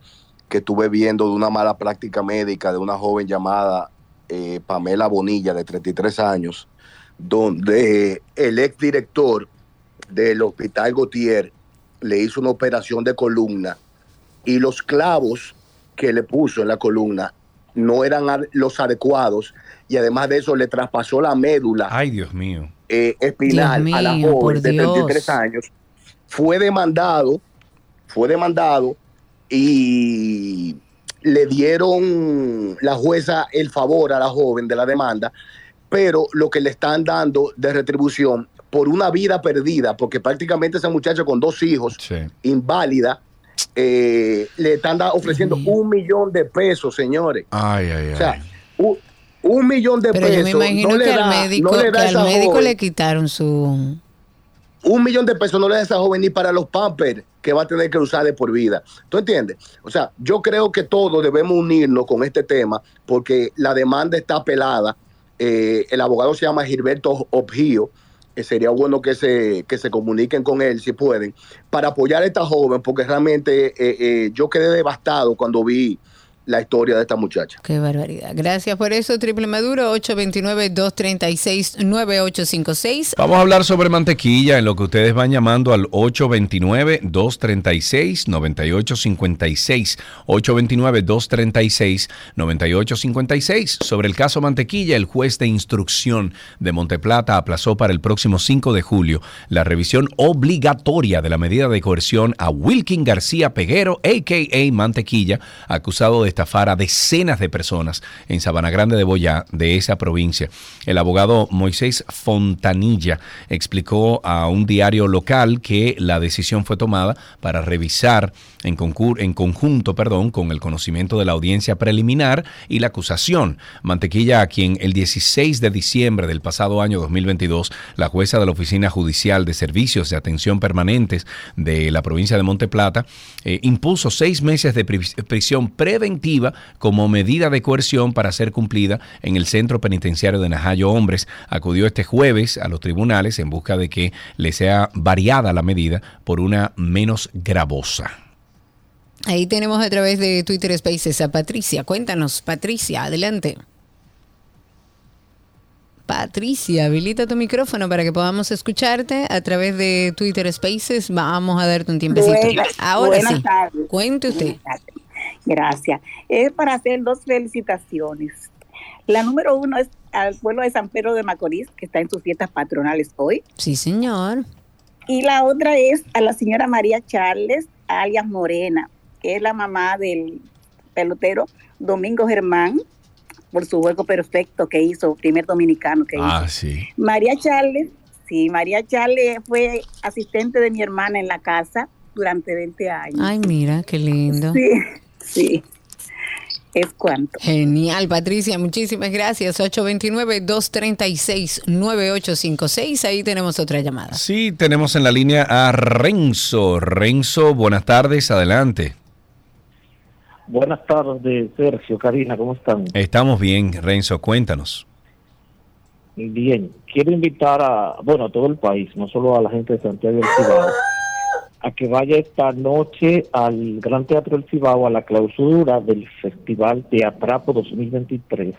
que estuve viendo de una mala práctica médica de una joven llamada eh, Pamela Bonilla, de 33 años, donde el exdirector del Hospital Gautier le hizo una operación de columna y los clavos que le puso en la columna no eran los adecuados y además de eso le traspasó la médula Ay, Dios mío. eh, espinal Dios a la joven de Dios. 33 años. Fue demandado, fue demandado y le dieron la jueza el favor a la joven de la demanda, pero lo que le están dando de retribución por una vida perdida, porque prácticamente esa muchacha con dos hijos, Sí. inválida, eh, le están da- ofreciendo un millón de pesos, señores. Ay, ay, O sea, ay. un, un millón de Pero pesos. yo me imagino no le que da- al médico, no le da que esa al médico joven le quitaron su... un millón de pesos no le da a esa joven ni para los pampers que va a tener que usar de por vida. ¿Tú entiendes? O sea, yo creo que todos debemos unirnos con este tema porque la demanda está pelada. Eh, el abogado se llama Gilberto Obgio. Eh, sería bueno que se, que se comuniquen con él si pueden para apoyar a esta joven porque realmente eh, eh, yo quedé devastado cuando vi la historia de esta muchacha. Qué barbaridad. Gracias por eso, Triple Maduro, 829-236-9856. Vamos a hablar sobre mantequilla en lo que ustedes van llamando al 829-236-9856. 829-236-9856. Sobre el caso mantequilla, el juez de instrucción de Monteplata aplazó para el próximo 5 de julio la revisión obligatoria de la medida de coerción a Wilkin García Peguero, a.k.a. Mantequilla, acusado de a decenas de personas en Sabana Grande de Boyá, de esa provincia. El abogado Moisés Fontanilla explicó a un diario local que la decisión fue tomada para revisar en, en conjunto perdón, con el conocimiento de la audiencia preliminar y la acusación. Mantequilla, a quien el 16 de diciembre del pasado año 2022, la jueza de la Oficina Judicial de Servicios de Atención Permanentes de la provincia de Monte Plata eh, impuso seis meses de pri- prisión preventiva como medida de coerción para ser cumplida en el centro penitenciario de Najayo Hombres. Acudió este jueves a los tribunales en busca de que le sea variada la medida por una menos gravosa. Ahí tenemos a través de Twitter Spaces a Patricia. Cuéntanos, Patricia, adelante. Patricia, habilita tu micrófono para que podamos escucharte a través de Twitter Spaces. Vamos a darte un tiempecito. Buenas- Ahora buenas sí. tardes. Cuente usted. Gracias. Es para hacer dos felicitaciones. La número uno es al pueblo de San Pedro de Macorís, que está en sus fiestas patronales hoy. Sí, señor. Y la otra es a la señora María Charles, alias Morena, que es la mamá del pelotero Domingo Germán, por su juego perfecto que hizo, primer dominicano que hizo. Ah, sí. María Charles, sí, María Charles fue asistente de mi hermana en la casa durante 20 años. Ay, mira, qué lindo. Sí, sí. Es cuanto. Genial, Patricia, muchísimas gracias. 829-236-9856. Ahí tenemos otra llamada. Sí, tenemos en la línea a Renzo. Renzo, buenas tardes, adelante. Buenas tardes, Sergio, Karina, ¿cómo están? Estamos bien, Renzo, cuéntanos. Bien, quiero invitar a, bueno, a todo el país, no solo a la gente de Santiago del Cibao, a que vaya esta noche al Gran Teatro del Cibao a la clausura del Festival Teatrapo 2023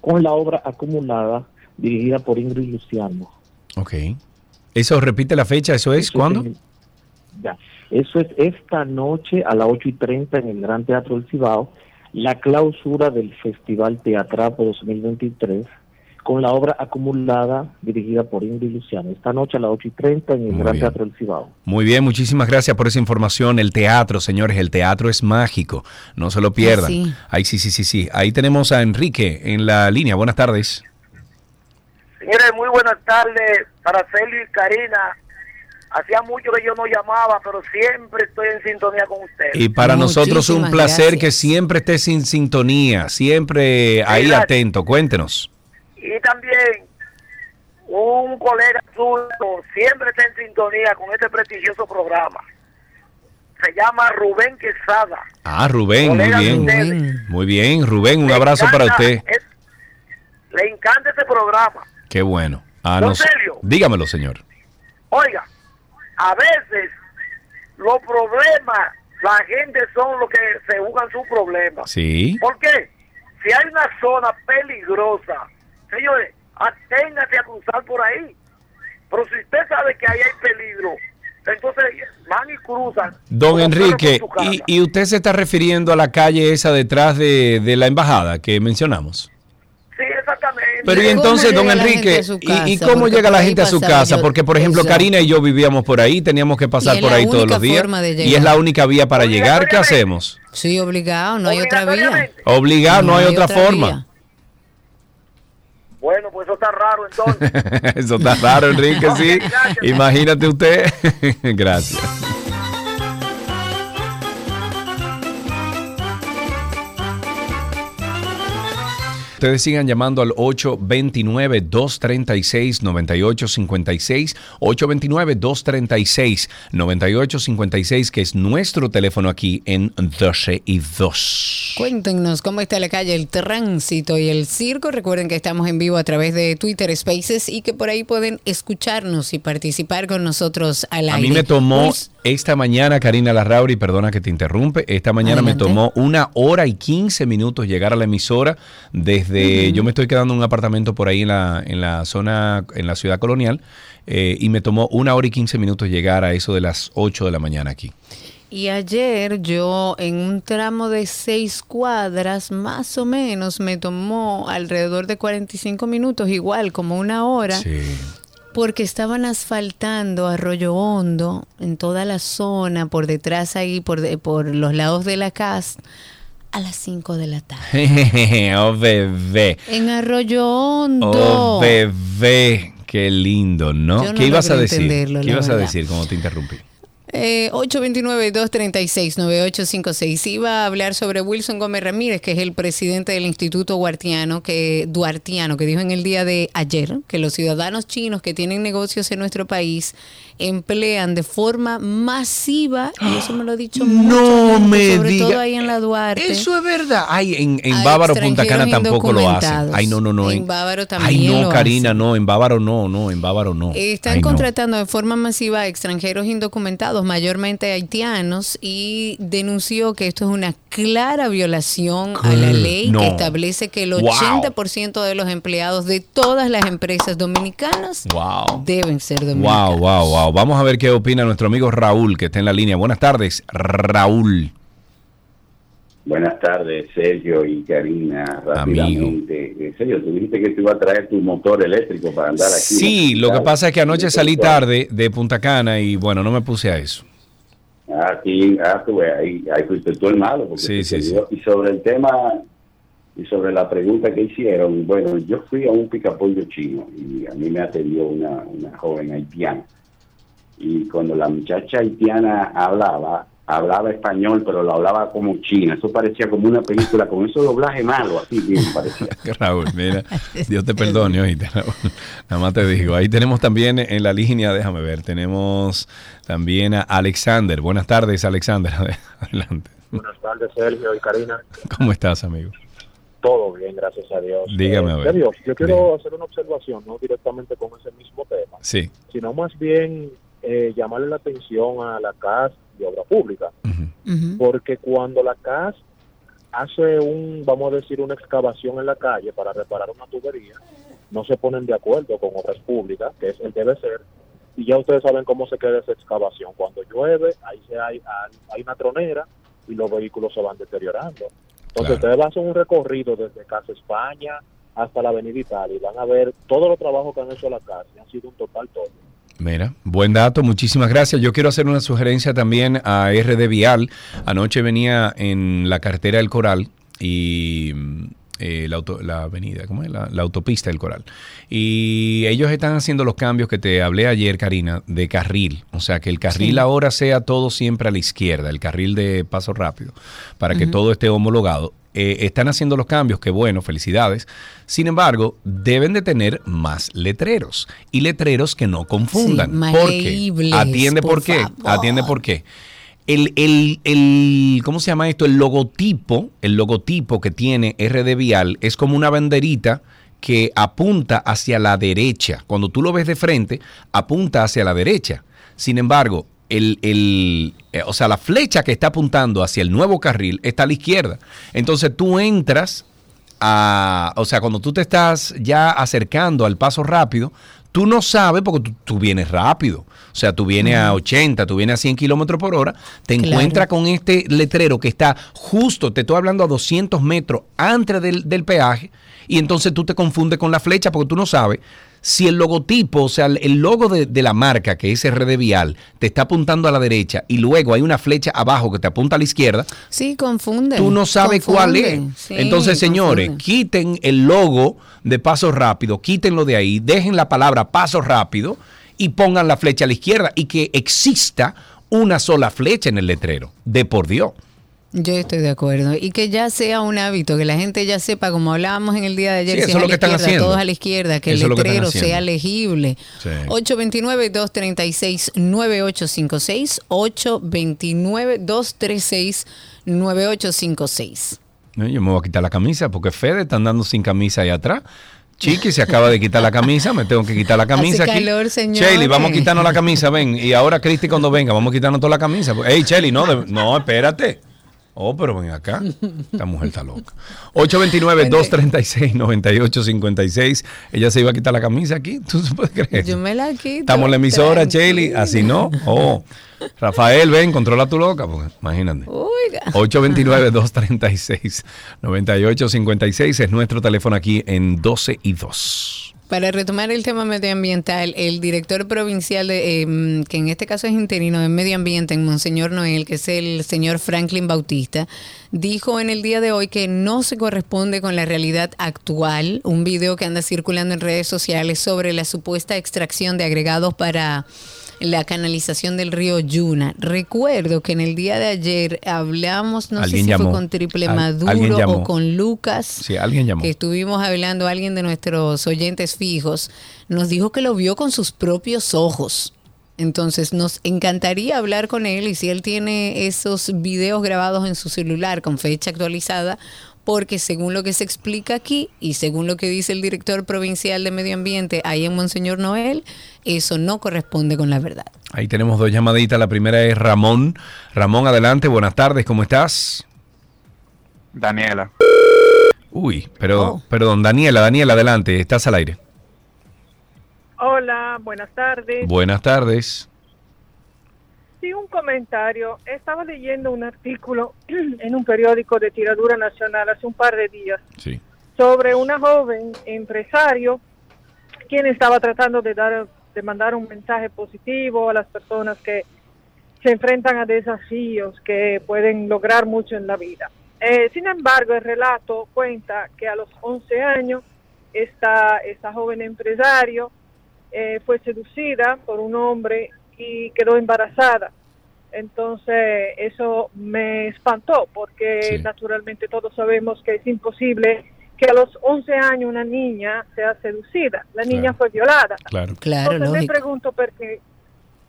con la obra acumulada dirigida por Ingrid Luciano. Ok. Eso repite la fecha, ¿eso es cuándo? Ya. Eso es esta noche a las 8 y 30 en el Gran Teatro del Cibao, la clausura del Festival Teatrapo 2023 con la obra acumulada dirigida por Ingrid Luciano. Esta noche a las 8 y 30 en el Muy Gran bien. Teatro del Cibao. Muy bien, muchísimas gracias por esa información. El teatro, señores, el teatro es mágico. No se lo pierdan. sí. Ahí sí, sí, sí, sí. Ahí tenemos a Enrique en la línea. Buenas tardes. Señores, muy buenas tardes para Celio y Karina. Hacía mucho que yo no llamaba, pero siempre estoy en sintonía con ustedes. Y para nosotros un Muchísimas placer gracias. que siempre estés en sintonía, siempre ahí gracias. atento. Cuéntenos. Y también un colega suyo siempre está en sintonía con este prestigioso programa. Se llama Rubén Quesada. Ah, Rubén, muy bien. Muy bien, Rubén, un Le abrazo para usted. es- le encanta este programa. Qué bueno. Ah, Don no. Dígamelo, señor. Oiga, a veces los problemas, la gente son los que se buscan sus problemas. Sí. ¿Por qué? Si hay una zona peligrosa, señores, aténgase a cruzar por ahí. Pero si usted sabe que ahí hay peligro, entonces van y cruzan. Don Enrique, y, y usted se está refiriendo a la calle esa detrás de, de la embajada que mencionamos? Sí, exactamente. Pero y entonces, don Enrique, ¿y, y cómo llega la gente a su casa? Porque, por ejemplo, Karina y yo vivíamos por ahí, teníamos que pasar por ahí todos los días. Y es la única vía para llegar. ¿Qué hacemos? Sí, obligado, no hay otra vía. Obligado, no, hay otra, forma. vía. Bueno, pues eso está raro entonces. Eso está raro, Enrique, sí. Imagínate usted. Gracias. Ustedes sigan llamando al 829-236-9856, 829-236-9856, que es nuestro teléfono aquí en 12 y 2. Cuéntenos cómo está la calle, el tránsito y el circo. Recuerden que estamos en vivo a través de Twitter Spaces y que por ahí pueden escucharnos y participar con nosotros al A aire. mí me tomó Pues, esta mañana, Karina Larrauri, perdona que te interrumpe, esta mañana Adelante. me tomó una hora y 15 minutos llegar a la emisora desde, yo me estoy quedando en un apartamento por ahí en la, en la zona, en la ciudad colonial, eh, y me tomó una hora y 15 minutos llegar a eso de las 8 de la mañana aquí. Y ayer yo en un tramo de seis cuadras más o menos me tomó alrededor de 45 minutos, igual como una hora, porque estaban asfaltando Arroyo Hondo en toda la zona, por detrás ahí, por, de- por los lados de la casa, a las 5 de la tarde. oh, bebé. En Arroyo Hondo. Oh, bebé. Qué lindo, ¿no? Yo no ¿Qué ibas a decir? ¿Qué ibas a decir como te interrumpí? Eh, 829-236-9856. Iba a hablar sobre Wilson Gómez Ramírez, que es el presidente del Instituto Duartiano que, Duartiano, que dijo en el día de ayer que los ciudadanos chinos que tienen negocios en nuestro país emplean de forma masiva, y eso me lo ha dicho No me sobre diga. todo ahí en la Duarte. Eso es verdad. Ay, en, en Bávaro, Punta Cana tampoco lo hacen. Ay, no, no, no. En Bávaro Ay, también no, lo Karina, no. En Bávaro no, no. En Bávaro no. Están Ay, no. contratando de forma masiva a extranjeros indocumentados, mayormente haitianos, y denunció que esto es una clara violación a la ley No. que establece que el Wow. 80% de los empleados de todas las empresas dominicanas Wow. deben ser dominicanos. Wow, wow, wow. Vamos a ver qué opina nuestro amigo Raúl, que está en la línea. Buenas tardes, Raúl. Buenas tardes, Sergio y Karina. Rápidamente. Eh, Sergio, tú dijiste que te iba a traer tu motor eléctrico para andar aquí. Sí, lo que pasa es que anoche salí tarde de Punta Cana y bueno, no me puse a eso. Aquí, ah, tú ahí, ahí fuiste tú el malo. Porque Sí, sí, dio. Y sobre el tema, y sobre la pregunta que hicieron, bueno, yo fui a un picapollo chino y a mí me atendió una, una joven haitiana. Y cuando la muchacha haitiana hablaba, hablaba español, pero lo hablaba como china. Eso parecía como una película con esos doblaje malo, así bien parecía. Raúl, mira, Dios te perdone, oíste, Raúl. Nada más te digo. Ahí tenemos también en la línea, déjame ver, tenemos también a Alexander. Buenas tardes, Alexander. Adelante. Buenas tardes, Sergio y Karina. ¿Cómo estás, amigo? Todo bien, gracias a Dios. Dígame, a ver. Sergio, yo quiero hacer una observación, no directamente con ese mismo tema, Sí. sino más bien eh, llamarle la atención a la CAS de Obra Pública. Porque cuando la CAS hace un, vamos a decir, una excavación en la calle para reparar una tubería, no se ponen de acuerdo con Obras Públicas, que es el debe ser, y ya ustedes saben cómo se queda esa excavación. Cuando llueve, ahí se hay, hay una tronera y los vehículos se van deteriorando. Entonces ustedes van a hacer un recorrido desde Casa España hasta la Avenida Italia y van a ver todos los trabajos que han hecho la casa. y Han sido un total todo. Mira, buen dato, muchísimas gracias. Yo quiero hacer una sugerencia también a RD Vial. Anoche venía en la carretera del Coral y eh, la, auto- la avenida, ¿cómo es? La, la autopista del Coral. Y ellos están haciendo los cambios que te hablé ayer, Karina, de carril. O sea, que el carril Sí. ahora sea todo siempre a la izquierda, el carril de paso rápido, para que todo esté homologado. Eh, están haciendo los cambios, que bueno, felicidades. Sin embargo, deben de tener más letreros y letreros que no confundan. Sí, más ¿Por qué? leíbles, Atiende por, por qué. favor. Atiende por qué. El, el, el- ¿cómo se llama esto? El logotipo, el logotipo que tiene RD Vial es como una banderita que apunta hacia la derecha. Cuando tú lo ves de frente, apunta hacia la derecha. Sin embargo, el, el, eh, o sea, la flecha que está apuntando hacia el nuevo carril está a la izquierda. Entonces tú entras a, o sea, cuando tú te estás ya acercando al paso rápido, tú no sabes porque tú, tú vienes rápido. O sea, tú vienes a 80, tú vienes a 100 kilómetros por hora, te Claro. encuentras con este letrero que está justo, te estoy hablando a 200 metros antes del, del peaje, y entonces tú te confundes con la flecha porque tú no sabes si el logotipo, o sea, el logo de, de la marca, que es RD Vial, te está apuntando a la derecha y luego hay una flecha abajo que te apunta a la izquierda, Sí, confunde. tú no sabes cuál es. Sí, Entonces, señores, confunde. quiten el logo de paso rápido, quítenlo de ahí, dejen la palabra paso rápido y pongan la flecha a la izquierda y que exista una sola flecha en el letrero, de por Dios. Yo estoy de acuerdo. Y que ya sea un hábito, que la gente ya sepa, como hablábamos en el día de ayer, Sí, si es a la izquierda, todos a la izquierda, que Eso el letrero sea legible. Sí. 829-236-9856. 829-236-9856. No, Yo me voy a quitar la camisa porque Fede está andando sin camisa ahí atrás. Chiqui se acaba de quitar la camisa, me tengo que quitar la camisa Hace aquí. calor, vamos a quitarnos la camisa, ven. Y ahora Cristi cuando venga, vamos a quitarnos toda la camisa. Ey, Cheli, no, de- no, espérate. Oh, pero ven acá. Esta mujer está loca. 829-236-9856. Ella se iba a quitar la camisa aquí. ¿Tú se puedes creer? Yo me la quito. Estamos en la emisora. Cheli. Así no. Oh. Rafael, ven, controla tu loca. Porque, imagínate. Oiga. 829-236-9856 es nuestro teléfono aquí en 12 y 2. Para retomar el tema medioambiental, el director provincial, de, eh, que en este caso es interino de medio ambiente en Monseñor Noel, que es el señor Franklin Bautista, dijo en el día de hoy que no se corresponde con la realidad actual, un video que anda circulando en redes sociales sobre la supuesta extracción de agregados para la canalización del río Yuna. Recuerdo que en el día de ayer hablamos, no sé si llamó. fue con Triple Maduro o con Lucas Sí, alguien llamó. que estuvimos hablando, alguien de nuestros oyentes fijos, nos dijo que lo vio con sus propios ojos. Entonces nos encantaría hablar con él y si él tiene esos videos grabados en su celular con fecha actualizada, porque según lo que se explica aquí y según lo que dice el director provincial de Medio Ambiente ahí en Monseñor Noel, eso no corresponde con la verdad. Ahí tenemos dos llamaditas. La primera es Ramón. Ramón, adelante. Buenas tardes. ¿Cómo estás? Daniela. Uy, pero, perdón. Daniela, Daniela, adelante. Estás al aire. Hola, buenas tardes. Buenas tardes. Sí, un comentario. Estaba leyendo un artículo en un periódico de tiradura nacional hace un par de días Sí. sobre una joven empresario quien estaba tratando de dar de mandar un mensaje positivo a las personas que se enfrentan a desafíos que pueden lograr mucho en la vida. Eh, sin embargo, el relato cuenta que a los 11 años esta, esta joven empresario eh, fue seducida por un hombre y quedó embarazada. Entonces, eso me espantó porque naturalmente todos sabemos que es imposible que a los 11 años una niña sea seducida. La niña fue violada. Claro. Claro, Entonces me pregunto por qué.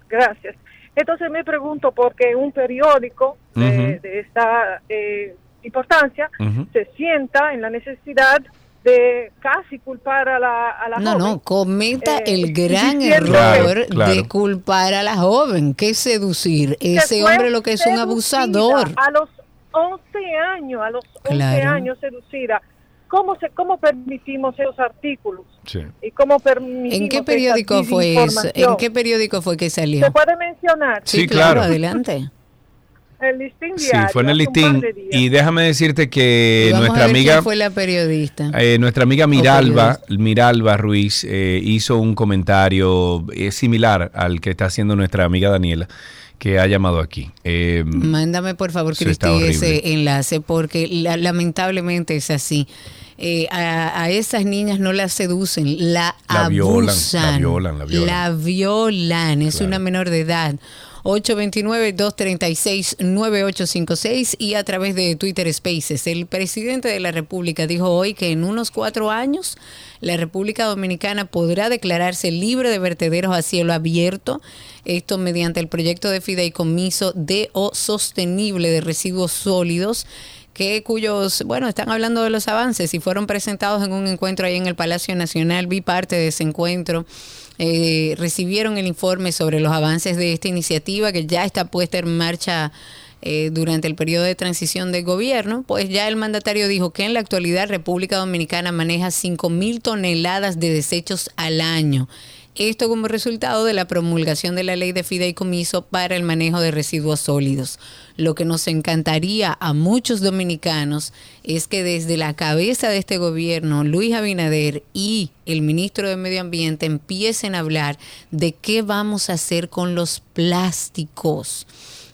Gracias. Entonces me pregunto por qué un periódico de, de esta eh, importancia se sienta en la necesidad de casi culpar a la, a la No, joven. no, cometa Eh, el gran error que- de culpar a la joven, que es seducir. Ese hombre lo que es un abusador. A los 11 años, a los 11 Claro. años seducida. ¿Cómo, se, ¿Cómo permitimos esos artículos? Sí. ¿Y cómo permitimos ¿En qué esa periódico fue eso? ¿En qué periódico fue que salió? ¿Se puede mencionar? Sí, claro. adelante. El listín Sí, fue en el. Y déjame decirte que nuestra amiga... fue la periodista. Eh, nuestra amiga Miralba, Miralba Ruiz eh, hizo un comentario eh, similar al que está haciendo nuestra amiga Daniela, que ha llamado aquí. Eh, Mándame por favor, Cristi, ese enlace, porque la- lamentablemente es así. Eh, a, a esas niñas no las seducen, la, La violan, la abusan. violan, la violan. La violan, es una menor de edad. 829-236-9856 y a través de Twitter Spaces. El presidente de la República dijo hoy que en unos cuatro años la República Dominicana podrá declararse libre de vertederos a cielo abierto, esto mediante el proyecto de fideicomiso de o sostenible de residuos sólidos que cuyos, bueno, están hablando de los avances y fueron presentados en un encuentro ahí en el Palacio Nacional. Vi parte de ese encuentro. Eh, recibieron el informe sobre los avances de esta iniciativa que ya está puesta en marcha eh, durante el periodo de transición de gobierno, pues ya el mandatario dijo que en la actualidad República Dominicana maneja 5 mil toneladas de desechos al año. Esto como resultado de la promulgación de la ley de fideicomiso para el manejo de residuos sólidos. Lo que nos encantaría a muchos dominicanos es que desde la cabeza de este gobierno, Luis Abinader y el ministro de Medio Ambiente empiecen a hablar de qué vamos a hacer con los plásticos.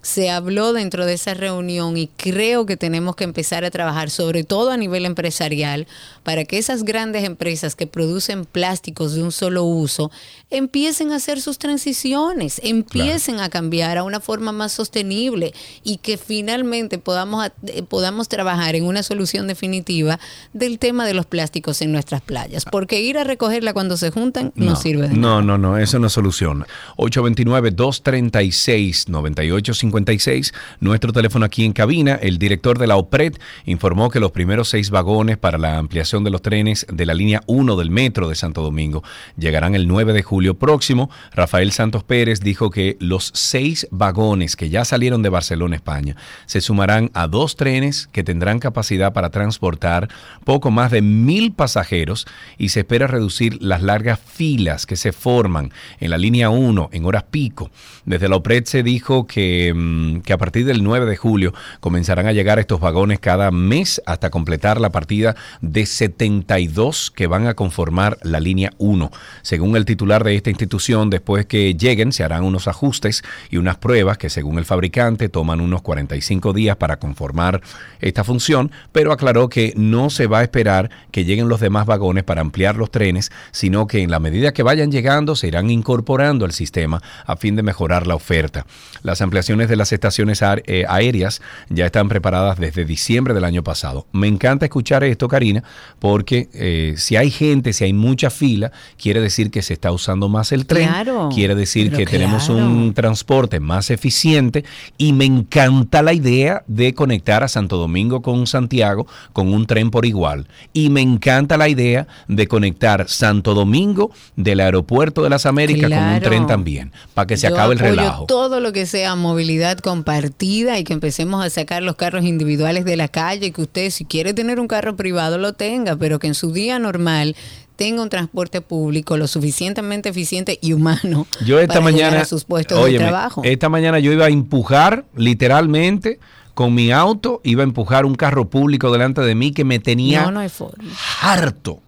Se habló dentro de esa reunión y creo que tenemos que empezar a trabajar, sobre todo a nivel empresarial, para que esas grandes empresas que producen plásticos de un solo uso empiecen a hacer sus transiciones, empiecen a cambiar a una forma más sostenible y que finalmente podamos, eh, podamos trabajar en una solución definitiva del tema de los plásticos en nuestras playas. Porque ir a recogerla cuando se juntan no, sirve de nada. No, no, no, eso no es solución. 829-236-9856, nuestro teléfono aquí en cabina. El director de la OPRED informó que los primeros seis vagones para la ampliación de los trenes de la línea 1 del metro de Santo Domingo llegarán el 9 de julio próximo. Rafael Santos Pérez dijo que los seis vagones que ya salieron de Barcelona, España, se sumarán a dos trenes que tendrán capacidad para transportar poco más de mil pasajeros y se espera reducir las largas filas que se forman en la línea 1 en horas pico. Desde la OPRED se dijo que, mm, que a partir del 9 de julio comenzarán a llegar estos vagones cada mes hasta completar la partida de 72 que van a conformar la línea 1. Según el titular de esta institución, después que lleguen se harán unos ajustes y unas pruebas que según el fabricante toman unos 45 días para conformar esta función, pero aclaró que no se va a esperar que lleguen los demás vagones para ampliar los trenes, sino que en la medida que vayan llegando se irán incorporando al sistema a fin de mejorar la oferta. Las ampliaciones de las estaciones eh, aéreas ya están preparadas desde diciembre del año pasado. Me encanta escuchar esto, Karina, porque eh, si hay gente, si hay mucha fila, quiere decir que se está usando más el tren, Claro, quiere decir que tenemos un transporte más eficiente y me encanta la idea de conectar a Santo Domingo con Santiago con un tren por igual. Y me encanta la idea de conectar Santo Domingo del aeropuerto de las Américas con un tren también, para que se Yo acabe el relajo. Todo lo que sea movilidad compartida y que empecemos a sacar los carros individuales de la calle, que usted si quiere tener un carro privado lo tenga, pero que en su día normal tenga un transporte público lo suficientemente eficiente y humano Yo esta para mañana, a sus puestos óyeme, de trabajo. esta mañana yo iba a empujar literalmente con mi auto, iba a empujar un carro público delante de mí que me tenía no, no hay forma. harto.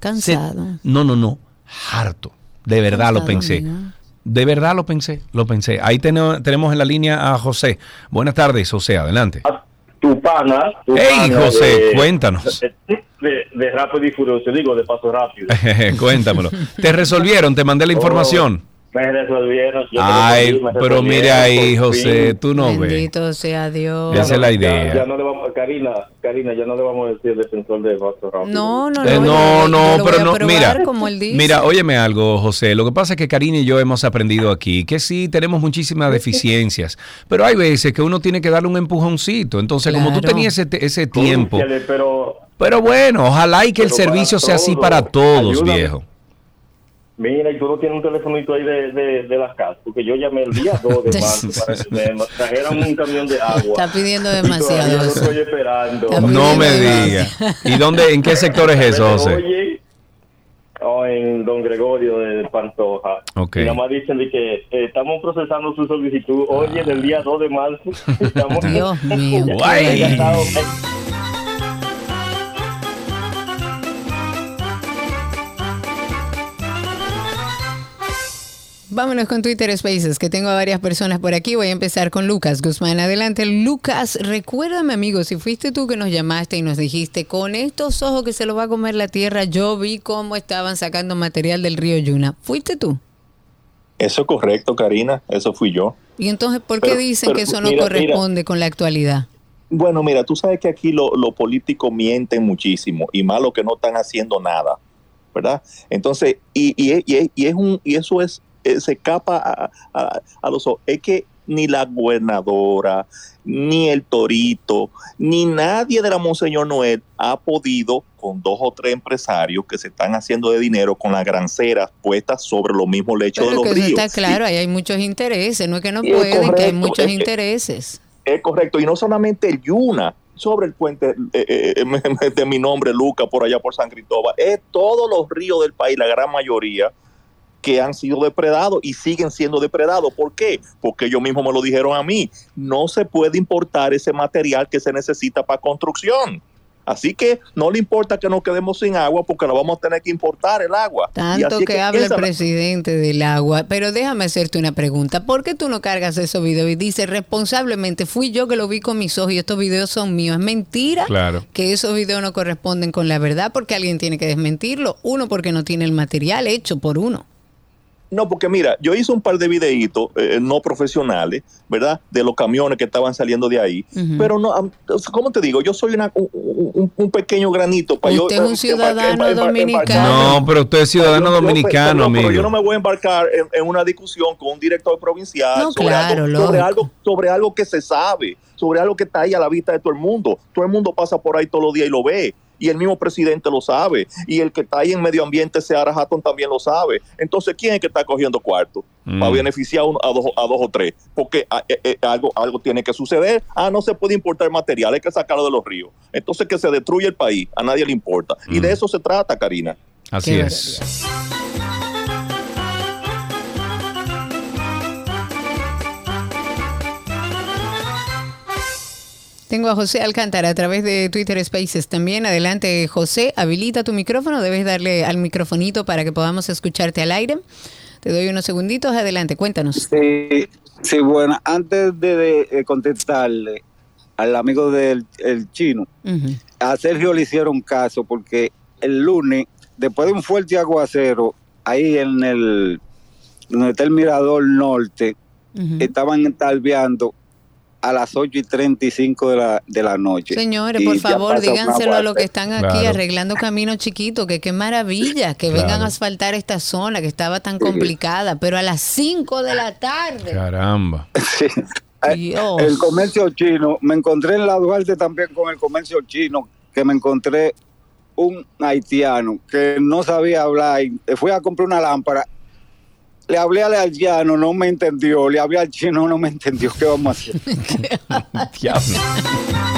Cansado. No, no, no, harto. De verdad lo pensé. De verdad lo pensé, lo pensé. Ahí teno- tenemos en la línea a José. Buenas tardes, José, adelante. Tu pana. Tu Hey, pana José, de- cuéntanos. De, de rápido y furioso, digo de paso rápido. Cuéntamelo. ¿Te resolvieron? ¿Te mandé la información? Me resolvieron. yo Ay, me pero resolvieron, mira ahí, José, fin. tú no ves. Bendito sea Dios. Esa es la Ya- idea. Ya, no le vamos, Karina, Karina, ya no le vamos a decir defensor de rápido. No, no, Eh, no. no, no, lo pero no, mira, como él dice. mira, óyeme algo, José. Lo que pasa es que Karina y yo hemos aprendido aquí que sí tenemos muchísimas deficiencias, pero hay veces que uno tiene que darle un empujoncito. Entonces, como tú tenías ese, ese tiempo, Pero pero bueno, ojalá y que el servicio sea así para todos, Ayúdame. viejo. Mira, y tú no tienes un telefonito ahí de, de, de las casas, porque yo llamé el día 2 de marzo para que me trajeran un camión de agua. Está pidiendo demasiado estoy esperando. No me digas. ¿Y dónde, en qué sector es eso, José? Oye, oh, en Don Gregorio de Pantoja. Ok. Y nada más dicen de que eh, estamos procesando su solicitud. Oye, del día 2 de marzo. Estamos, Dios mío. Vámonos con Twitter Spaces, que tengo a varias personas por aquí. Voy a empezar con Lucas Guzmán. Adelante, Lucas. Recuérdame, amigo, si fuiste tú que nos llamaste y nos dijiste, con estos ojos que se lo va a comer la tierra, yo vi cómo estaban sacando material del río Yuna. ¿Fuiste tú? Eso es correcto, Karina, eso fui yo. Y entonces, ¿por qué Pero- dicen pero que eso no mira, corresponde con la actualidad? Bueno, mira, tú sabes que aquí los lo políticos mienten muchísimo y más los que no están haciendo nada, ¿verdad? Entonces, y, y, y- y es un, y eso es, eh, se escapa a, a- a los ojos. Es que ni la gobernadora, ni el torito, ni nadie de la Monseñor Noel ha podido con dos o tres empresarios que se están haciendo de dinero con las granceras puestas sobre los mismos lechos de los que eso ríos. está claro, ahí hay muchos intereses, no es que no pueden, que hay muchos es intereses. Es correcto, y no solamente el Yuna, sobre el puente eh, eh, de mi nombre, Luca, por allá por San Cristóbal, es todos los ríos del país, la gran mayoría, que han sido depredados y siguen siendo depredados. ¿Por qué? Porque ellos mismos me lo dijeron a mí. No se puede importar ese material que se necesita para construcción. Así que no le importa que nos quedemos sin agua porque no vamos a tener que importar el agua. Y Tanto así es que, habla el presidente del agua. Pero déjame hacerte una pregunta. ¿Por qué tú no cargas esos videos y dices responsablemente, fui yo que lo vi con mis ojos y estos videos son míos? Es mentira Claro. que esos videos no corresponden con la verdad porque alguien tiene que desmentirlo. Uno, porque no tiene el material hecho por uno. No, porque mira, yo hice un par de videitos eh, no profesionales, ¿verdad? De los camiones que estaban saliendo de ahí. Pero no, am- ¿cómo te digo? Yo soy una, un, pequeño granito para yo. Usted es un eh, ciudadano dominicano. No, pero usted es ciudadano Yo- yo- dominicano, pero, pero yo amigo. no me voy a embarcar en, en una discusión con un director provincial No, sobre, claro, algo, sobre, algo, sobre algo que se sabe, sobre algo que está ahí a la vista de todo el mundo. Todo el mundo pasa por ahí todos los días y lo ve. Y el mismo presidente lo sabe. Y el que está ahí en medio ambiente, Seara Hatton, también lo sabe. Entonces, ¿quién es que está cogiendo cuarto? Mm. Para beneficiar a, uno- a dos, a dos o tres. Porque ah, eh, eh, algo, algo tiene que suceder. Ah, no se puede importar material, hay que sacarlo de los ríos. Entonces, que se destruye el país. A nadie le importa. Y de eso se trata, Karina. Así Qué es. Tengo a José Alcántara a través de Twitter Spaces también. Adelante, José, habilita tu micrófono. Debes darle al microfonito para que podamos escucharte al aire. Te doy unos segunditos. Adelante, cuéntanos. Sí, sí, bueno, antes de, de, eh, contestarle al amigo del el chino, a Sergio le hicieron caso porque el lunes, después de un fuerte aguacero, ahí en el, donde está el Mirador Norte, estaban talviando a las 8 y 35 de la, de la noche. Señores, Y por favor, díganselo a los que están aquí Claro. arreglando caminos chiquitos, que qué maravilla que Claro. vengan a asfaltar esta zona que estaba tan complicada, pero a las 5 de la tarde. Caramba. Dios. El comercio chino, me encontré en la Duarte también con el comercio chino, que me encontré un haitiano que no sabía hablar, y fui a comprar una lámpara, le hablé al haitiano, no me entendió, le hablé al chino, no me entendió, ¿qué vamos a hacer?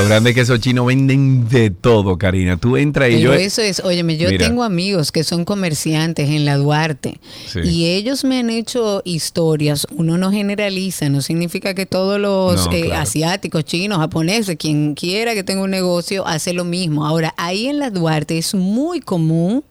Lo grande es que esos chinos venden de todo, Karina. Tú entras y Pero yo. eso es, óyeme, yo Mira. tengo amigos que son comerciantes en la Duarte Sí. y ellos me han hecho historias. Uno no generaliza, no significa que todos los No, eh, claro. asiáticos, chinos, japoneses, quien quiera que tenga un negocio, hace lo mismo. Ahora, ahí en la Duarte es muy común.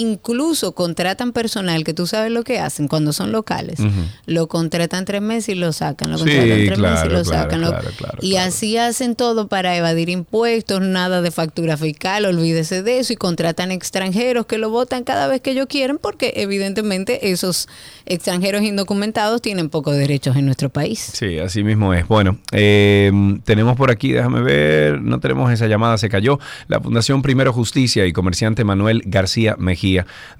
Incluso contratan personal que tú sabes lo que hacen cuando son locales. Lo contratan tres meses y lo sacan. Lo Sí, contratan tres meses y claro, lo claro, sacan. claro, claro, y así hacen todo para evadir impuestos, nada de factura fiscal, olvídese de eso y contratan extranjeros que lo votan cada vez que ellos quieren porque evidentemente esos extranjeros indocumentados tienen pocos derechos en nuestro país. Sí, así mismo es. Bueno, eh, tenemos por aquí, déjame ver, no tenemos esa llamada, se cayó. La Fundación Primero Justicia y comerciante Manuel García Mejía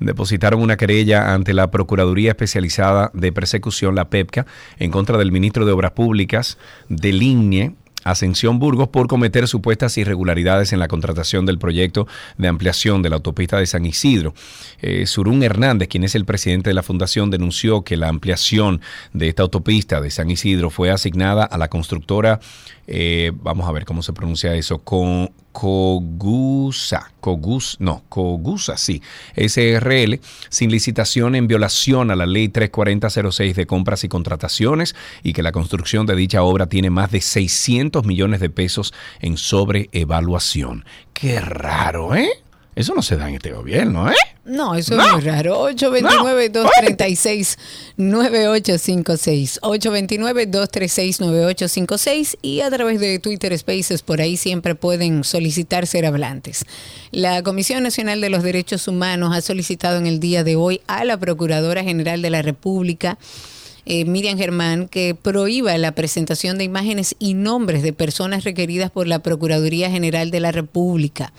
depositaron una querella ante la Procuraduría Especializada de Persecución, la PEPCA, en contra del ministro de Obras Públicas de Ligne. Ascensión Burgos por cometer supuestas irregularidades en la contratación del proyecto de ampliación de la autopista de San Isidro. Eh, Surún Hernández, quien es el presidente de la fundación, denunció que la ampliación de esta autopista de San Isidro fue asignada a la constructora, eh, vamos a ver cómo se pronuncia eso, con Cogusa, Cogus, no, Cogusa, sí, SRL, sin licitación en violación a la ley 34006 de compras y contrataciones y que la construcción de dicha obra tiene más de 600 millones de pesos en sobreevaluación. Qué raro, ¿eh? Eso no se da en este gobierno, ¿eh? No, eso No. es muy raro. 829-236-9856. 829-236-9856 y a través de Twitter Spaces por ahí siempre pueden solicitar ser hablantes. La Comisión Nacional de los Derechos Humanos ha solicitado en el día de hoy a la Procuradora General de la República eh, Miriam Germán que prohíba la presentación de imágenes y nombres de personas requeridas por la Procuraduría General de la República.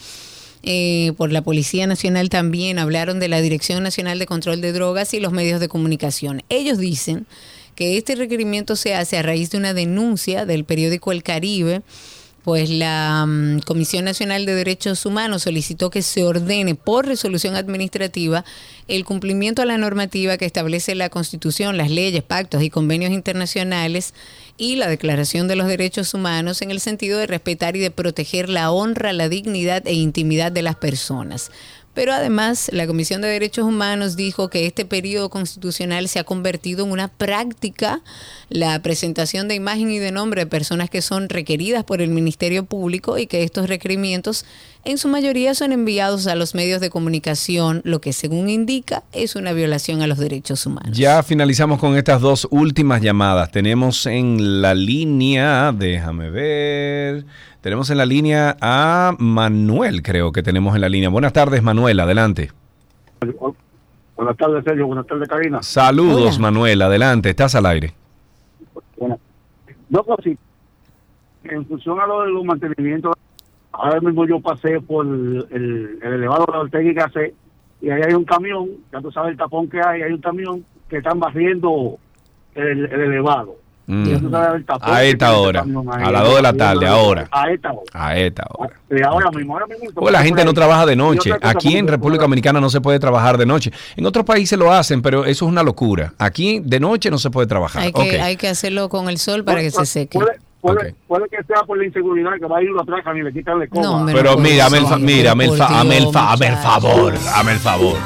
Eh, por la Policía Nacional también hablaron de la Dirección Nacional de Control de Drogas y los medios de comunicación. Ellos dicen que este requerimiento se hace a raíz de una denuncia del periódico El Caribe pues la mm, Comisión Nacional de Derechos Humanos solicitó que se ordene por resolución administrativa el cumplimiento a la normativa que establece la Constitución, las leyes, pactos y convenios internacionales y la Declaración de los Derechos Humanos en el sentido de respetar y de proteger la honra, la dignidad e intimidad de las personas. Pero además, la Comisión de Derechos Humanos dijo que este periodo constitucional se ha convertido en una práctica la presentación de imagen y de nombre de personas que son requeridas por el Ministerio Público y que estos requerimientos en su mayoría son enviados a los medios de comunicación, lo que según indica es una violación a los derechos humanos. Ya finalizamos con estas dos últimas llamadas. Tenemos en la línea, déjame ver, tenemos en la línea a Manuel, creo que tenemos en la línea. Buenas tardes, Manuel, adelante. Buenas tardes, Sergio. Buenas tardes, Karina. Saludos, Manuel, adelante, estás al aire. Bueno, dos cositas. En función a lo de los mantenimientos, ahora mismo yo pasé por el, el elevado de la Ortega y y ahí hay un camión, ya tú sabes el tapón que hay, hay un camión que están barriendo el, el elevado. Mm. El A esta hora, a las 2 de la tarde, ahora. A esta hora. A esta hora. Y ahora mismo, ahora mismo. Porque la gente no trabaja de noche. Aquí en República Dominicana no se puede trabajar de noche. En otros países lo hacen, pero eso es una locura. Aquí de noche no se puede trabajar. Hay que, hay que hacerlo con el sol para que se seque. Puede, puede, puede que sea por la inseguridad que va a ir lo atracan y le quitan la escoba. Pero mira, el, mira, el, el hazme el favor, hazme el favor.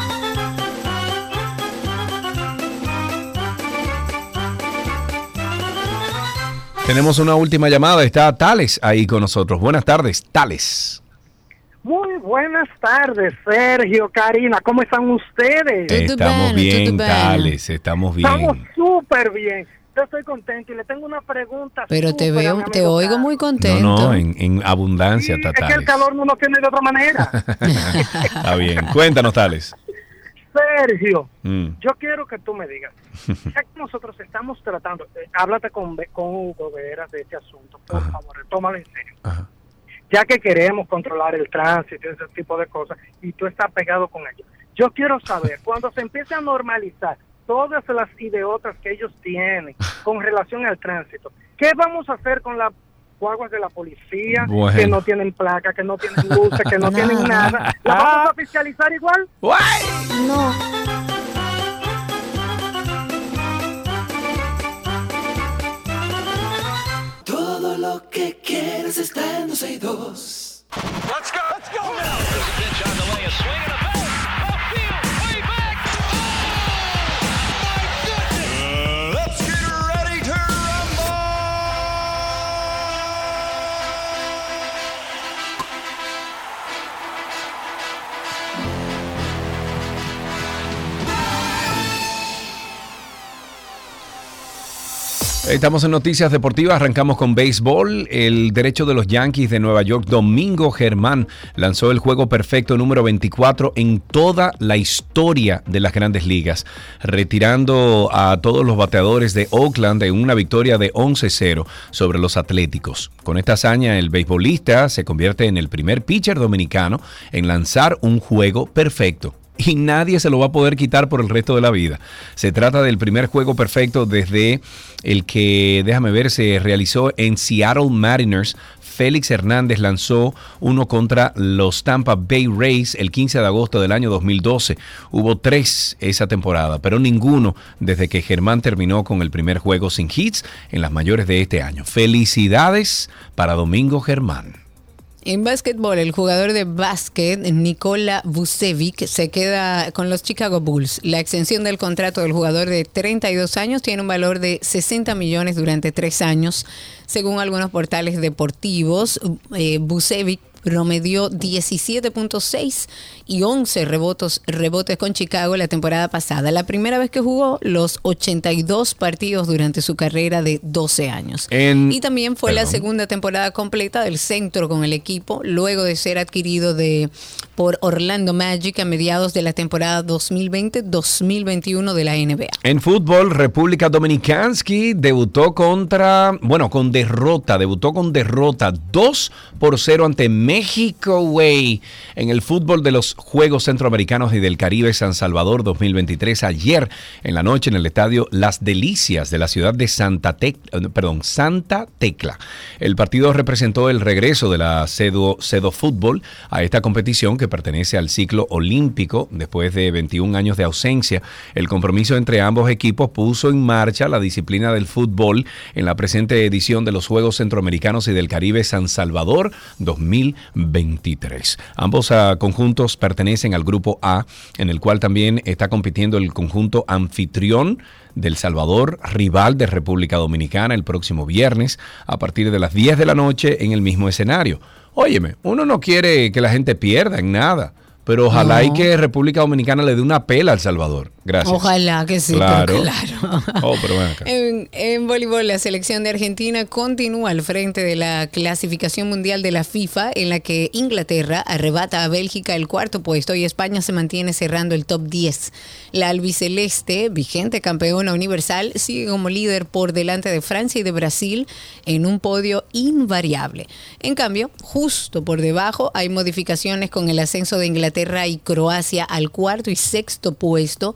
Tenemos una última llamada. Está Tales ahí con nosotros. Buenas tardes, Tales. Muy buenas tardes, Sergio, Karina, ¿cómo están ustedes? Estamos bien, Tales, estamos bien. Estamos súper bien. Yo estoy contento y le tengo una pregunta. Pero te veo, te oigo muy No, contento. no, en, en abundancia, está Es que el Tales. calor no lo tiene de otra manera. Está bien. Cuéntanos, Tales. Sergio, Mm. yo quiero que tú me digas, ya que nosotros estamos tratando, eh, háblate con, con Hugo Veras de este asunto, por favor, tómalo en serio. Ya que queremos controlar el tránsito y ese tipo de cosas, y tú estás pegado con ellos. Yo quiero saber, cuando se empiece a normalizar todas las idiotas que ellos tienen con relación al tránsito, ¿qué vamos a hacer con las guaguas de la policía Bueno. que no tienen placa, que no tienen luces, que no tienen nada? ¿Las vamos a fiscalizar igual? No. Todo lo que quieres está en 12 y 2. Let's go. Let's go. There's Estamos en Noticias Deportivas, arrancamos con béisbol. El derecho de los Yankees de Nueva York, Domingo Germán, lanzó el juego perfecto número 24 en toda la historia de las grandes ligas, retirando a todos los bateadores de Oakland en una victoria de 11-0 sobre los Atléticos. Con esta hazaña, el beisbolista se convierte en el primer pitcher dominicano en lanzar un juego perfecto y nadie se lo va a poder quitar por el resto de la vida. Se trata del primer juego perfecto desde el que, déjame ver, se realizó en Seattle Mariners. Félix Hernández lanzó uno contra los Tampa Bay Rays el 15 de agosto del año 2012. Hubo tres esa temporada, pero ninguno desde que Germán terminó con el primer juego sin hits en las mayores de este año. Felicidades para Domingo Germán. En básquetbol, el jugador de básquet, Nikola Vucevic, se queda con los Chicago Bulls. La extensión del contrato del jugador de 32 años tiene un valor de 60 millones durante tres años. Según algunos portales deportivos, eh, Vucevic promedió 17.6 y 11 rebotes, rebotes con Chicago la temporada pasada. La primera vez que jugó los 82 partidos durante su carrera de 12 años. En- y también fue la Perdón. segunda temporada completa del centro con el equipo, luego de ser adquirido de, por Orlando Magic a mediados de la temporada 2020-2021 de la NBA. En fútbol, República Dominicansky debutó contra, bueno, con derrota, debutó con derrota 2 por 0 ante México, güey, en el fútbol de los Juegos Centroamericanos y del Caribe San Salvador 2023 ayer en la noche en el estadio Las Delicias de la ciudad de Santa Tec- perdón, Santa Tecla. El partido representó el regreso de la Cedo, Cedo Fútbol a esta competición que pertenece al ciclo olímpico después de 21 años de ausencia. El compromiso entre ambos equipos puso en marcha la disciplina del fútbol en la presente edición de los Juegos Centroamericanos y del Caribe San Salvador 2023. 2023. Ambos ah, conjuntos pertenecen al grupo A, en el cual también está compitiendo el conjunto anfitrión del Salvador, rival de República Dominicana, el próximo viernes a partir de las 10 de la noche en el mismo escenario. Óyeme, uno no quiere que la gente pierda en nada, pero ojalá y que República Dominicana le dé una pela al Salvador. Gracias. Ojalá que sí, Claro. pero claro. Oh, pero ven acá. En, en voleibol, la selección de Argentina continúa al frente de la clasificación mundial de la FIFA, en la que Inglaterra arrebata a Bélgica el cuarto puesto y España se mantiene cerrando el top 10. La albiceleste, vigente campeona universal, sigue como líder por delante de Francia y de Brasil en un podio invariable. En cambio, justo por debajo hay modificaciones con el ascenso de Inglaterra y Croacia al cuarto y sexto puesto,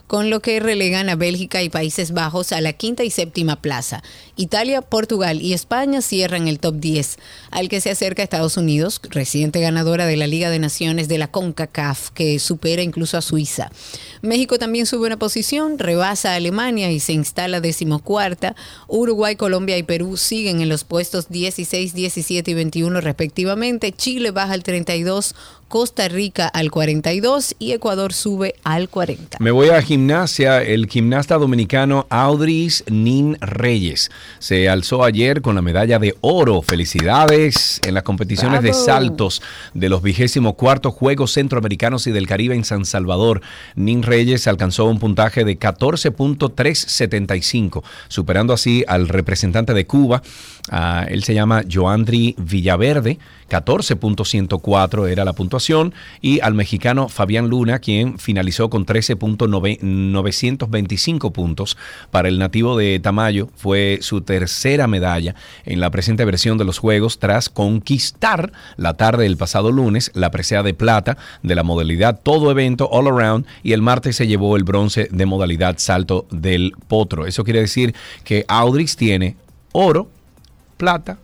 con lo que relegan a Bélgica y Países Bajos a la quinta y séptima plaza. Italia, Portugal y España cierran el top 10, al que se acerca Estados Unidos, reciente ganadora de la Liga de Naciones de la CONCACAF, que supera incluso a Suiza. México también sube una posición, rebasa a Alemania y se instala decimocuarta. Uruguay, Colombia y Perú siguen en los puestos 16, 17 y 21 respectivamente. Chile baja al 32, Costa Rica al 42 y Ecuador sube al 40. Me voy a gimnasia. El gimnasta dominicano Audris Nin Reyes se alzó ayer con la medalla de oro. Felicidades en las competiciones de saltos de los vigésimo cuartos Juegos Centroamericanos y del Caribe en San Salvador. Nin Reyes alcanzó un puntaje de 14.375, superando así al representante de Cuba. Ah, él se llama Joandri Villaverde. 14.104 era la puntuación y al mexicano Fabián Luna, quien finalizó con 13.925 puntos. Para el nativo de Tamayo fue su tercera medalla en la presente versión de los Juegos tras conquistar la tarde del pasado lunes la presea de plata de la modalidad todo evento all around y el martes se llevó el bronce de modalidad salto del potro. Eso quiere decir que Audrix tiene oro, plata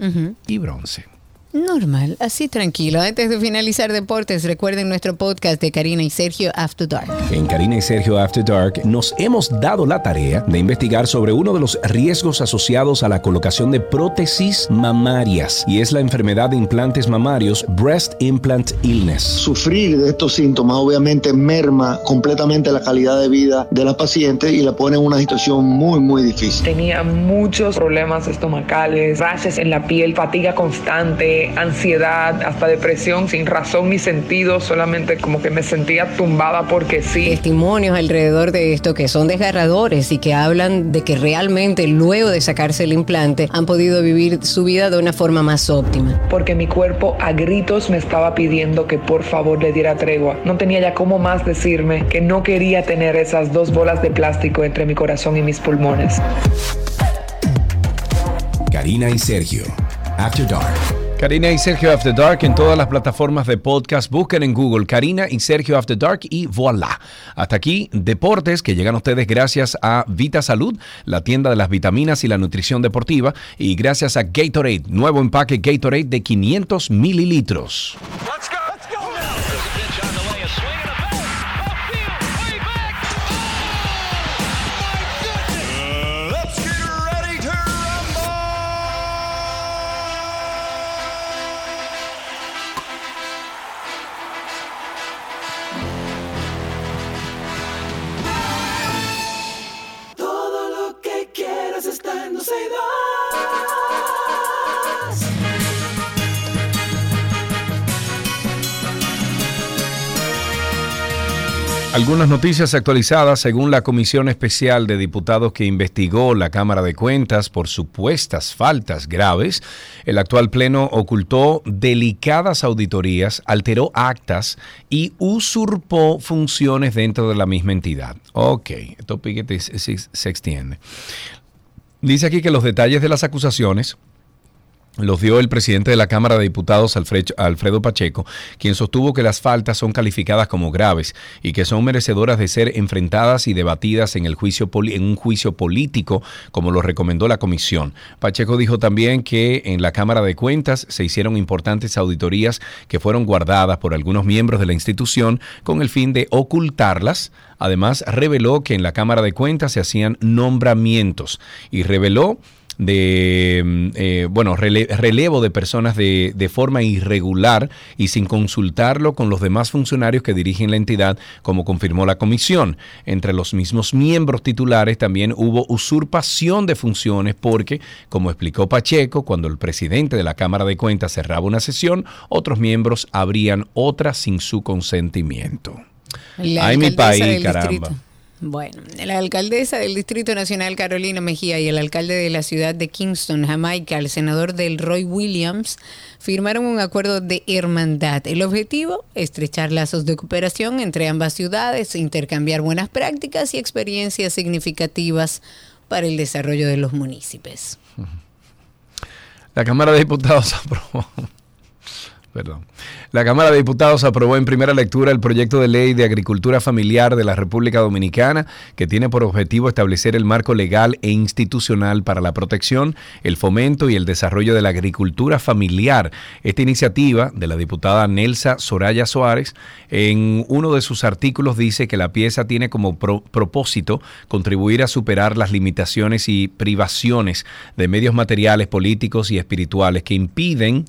y bronce. Normal, así tranquilo. Antes de finalizar deportes, recuerden nuestro podcast de Karina y Sergio After Dark. En Karina y Sergio After Dark nos hemos dado la tarea de investigar sobre uno de los riesgos asociados a la colocación de prótesis mamarias y es la enfermedad de implantes mamarios Breast Implant Illness. Sufrir de estos síntomas obviamente merma completamente la calidad de vida de la paciente y la pone en una situación muy, muy difícil. Tenía muchos problemas estomacales, rashes en la piel, fatiga constante, ansiedad, hasta depresión sin razón ni sentido, solamente como que me sentía tumbada porque sí. Testimonios alrededor de esto que son desgarradores y que hablan de que realmente luego de sacarse el implante han podido vivir su vida de una forma más óptima. Porque mi cuerpo a gritos me estaba pidiendo que por favor le diera tregua. No tenía ya cómo más decirme que no quería tener esas dos bolas de plástico entre mi corazón y mis pulmones. Karina y Sergio After Dark. Karina y Sergio After Dark en todas las plataformas de podcast. Busquen en Google Karina y Sergio After Dark y voilà. Hasta aquí, deportes que llegan a ustedes gracias a Vita Salud, la tienda de las vitaminas y la nutrición deportiva, y gracias a Gatorade, nuevo empaque Gatorade de 500 mililitros. Let's Algunas noticias actualizadas según la Comisión Especial de Diputados que investigó la Cámara de Cuentas por supuestas faltas graves. El actual Pleno ocultó delicadas auditorías, alteró actas y usurpó funciones dentro de la misma entidad. Ok, esto se extiende. Dice aquí que los detalles de las acusaciones los dio el presidente de la Cámara de Diputados, Alfred- Alfredo Pacheco, quien sostuvo que las faltas son calificadas como graves y que son merecedoras de ser enfrentadas y debatidas en, el juicio en un juicio político, como lo recomendó la comisión. Pacheco dijo también que en la Cámara de Cuentas se hicieron importantes auditorías que fueron guardadas por algunos miembros de la institución con el fin de ocultarlas. Además, reveló que en la Cámara de Cuentas se hacían nombramientos y reveló de, mm, eh, bueno, rele- relevo de personas de, de forma irregular y sin consultarlo con los demás funcionarios que dirigen la entidad, como confirmó la comisión. Entre los mismos miembros titulares también hubo usurpación de funciones porque, como explicó Pacheco, cuando el presidente de la Cámara de Cuentas cerraba una sesión, otros miembros abrían otra sin su consentimiento. La Ay, mi país, caramba. distrito. Bueno, la alcaldesa del Distrito Nacional, Carolina Mejía, y el alcalde de la ciudad de Kingston, Jamaica, el senador del Roy Williams, firmaron un acuerdo de hermandad. El objetivo, estrechar lazos de cooperación entre ambas ciudades, intercambiar buenas prácticas y experiencias significativas para el desarrollo de los municipios. La Cámara de Diputados aprobó. Perdón. La Cámara de Diputados aprobó en primera lectura el proyecto de ley de agricultura familiar de la República Dominicana que tiene por objetivo establecer el marco legal e institucional para la protección, el fomento y el desarrollo de la agricultura familiar. Esta iniciativa de la diputada Nelsa Soraya Suárez en uno de sus artículos dice que la pieza tiene como pro- propósito contribuir a superar las limitaciones y privaciones de medios materiales, políticos y espirituales que impiden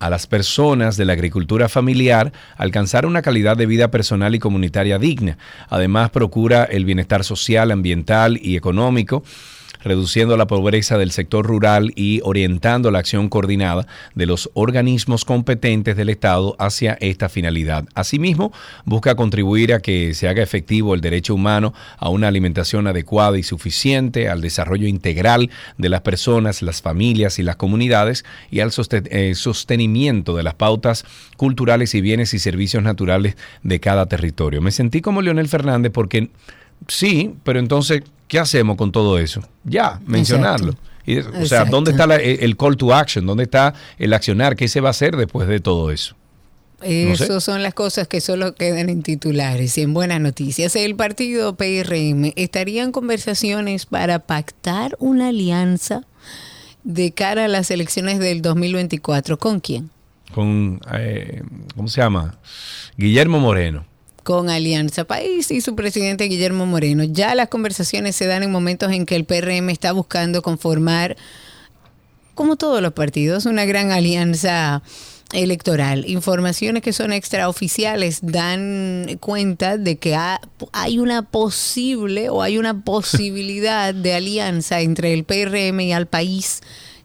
a las personas de la agricultura familiar alcanzar una calidad de vida personal y comunitaria digna. Además, procura el bienestar social, ambiental y económico reduciendo la pobreza del sector rural y orientando la acción coordinada de los organismos competentes del Estado hacia esta finalidad. Asimismo, busca contribuir a que se haga efectivo el derecho humano a una alimentación adecuada y suficiente, al desarrollo integral de las personas, las familias y las comunidades y al eh, sostenimiento de las pautas culturales y bienes y servicios naturales de cada territorio. Me sentí como Leonel Fernández porque Sí, pero entonces, ¿qué hacemos con todo eso? Ya, mencionarlo. Y, o sea. ¿dónde está la- el call to action? ¿Dónde está el accionar? ¿Qué se va a hacer después de todo eso? No sé. Esas son las cosas que solo quedan en titulares y en buenas noticias. El partido PRM estaría en conversaciones para pactar una alianza de cara a las elecciones del 2024. ¿Con quién? Con, eh, ¿cómo se llama? Guillermo Moreno. Con Alianza País y su presidente Guillermo Moreno. Ya las conversaciones se dan en momentos en que el PRM está buscando conformar, como todos los partidos, una gran alianza electoral. Informaciones que son extraoficiales dan cuenta de que ha- hay una posible o hay una posibilidad de alianza entre el PRM y al país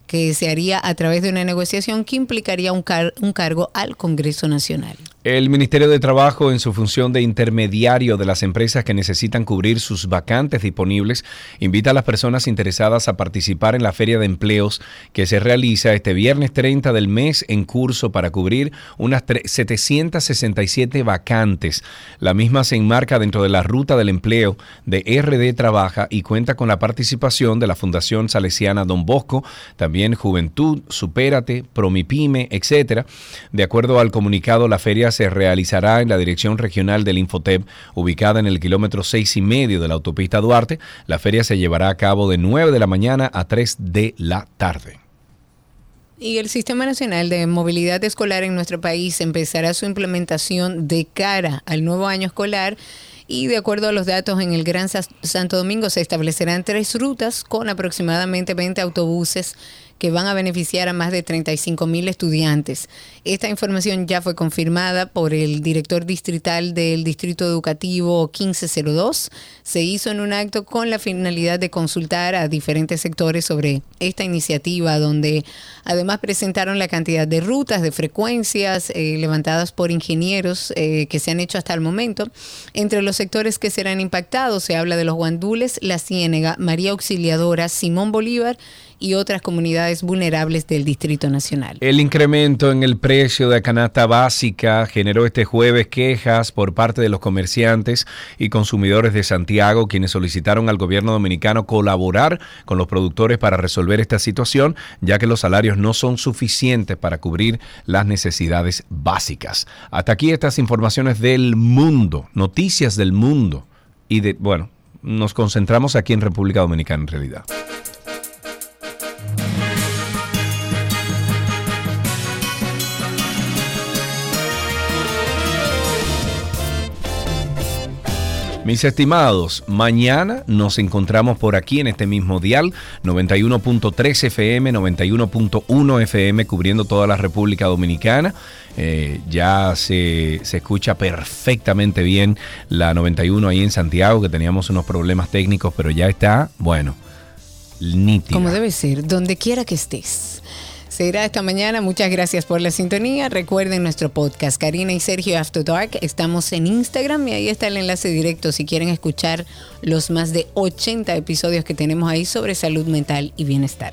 que se haría a través de una negociación que implicaría un, car- un cargo al Congreso Nacional. El Ministerio de Trabajo, en su función de intermediario de las empresas que necesitan cubrir sus vacantes disponibles, invita a las personas interesadas a participar en la Feria de Empleos que se realiza este viernes 30 del mes en curso para cubrir unas tre- 767 vacantes. La misma se enmarca dentro de la ruta del empleo de RD Trabaja y cuenta con la participación de la Fundación Salesiana Don Bosco, también Juventud, Supérate, Promipyme, etcétera. De acuerdo al comunicado, la feria se realizará en la dirección regional del Infotep, ubicada en el kilómetro seis y medio de la autopista Duarte. La feria se llevará a cabo de 9 de la mañana a 3 de la tarde. Y el Sistema Nacional de Movilidad Escolar en nuestro país empezará su implementación de cara al nuevo año escolar y de acuerdo a los datos en el Gran Sa- Santo Domingo se establecerán tres rutas con aproximadamente 20 autobuses que van a beneficiar a más de 35 mil estudiantes. Esta información ya fue confirmada por el director distrital del Distrito Educativo 1502. Se hizo en un acto con la finalidad de consultar a diferentes sectores sobre esta iniciativa, donde además presentaron la cantidad de rutas, de frecuencias eh, levantadas por ingenieros eh, que se han hecho hasta el momento. Entre los sectores que serán impactados se habla de los Guandules, La Ciénega, María Auxiliadora, Simón Bolívar y otras comunidades vulnerables del Distrito Nacional. El incremento en el precio de la canasta básica generó este jueves quejas por parte de los comerciantes y consumidores de Santiago, quienes solicitaron al gobierno dominicano colaborar con los productores para resolver esta situación, ya que los salarios no son suficientes para cubrir las necesidades básicas. Hasta aquí estas informaciones del mundo, noticias del mundo. Y de, bueno, nos concentramos aquí en República Dominicana en realidad. Mis estimados, mañana nos encontramos por aquí en este mismo dial, 91.3 FM, 91.1 FM, cubriendo toda la República Dominicana. Eh, ya se, se escucha perfectamente bien la 91 ahí en Santiago, que teníamos unos problemas técnicos, pero ya está, bueno, nítida. Como debe ser, donde quiera que estés. Será esta mañana. Muchas gracias por la sintonía. Recuerden nuestro podcast, Karina y Sergio After Dark. Estamos en Instagram y ahí está el enlace directo si quieren escuchar los más de 80 episodios que tenemos ahí sobre salud mental y bienestar.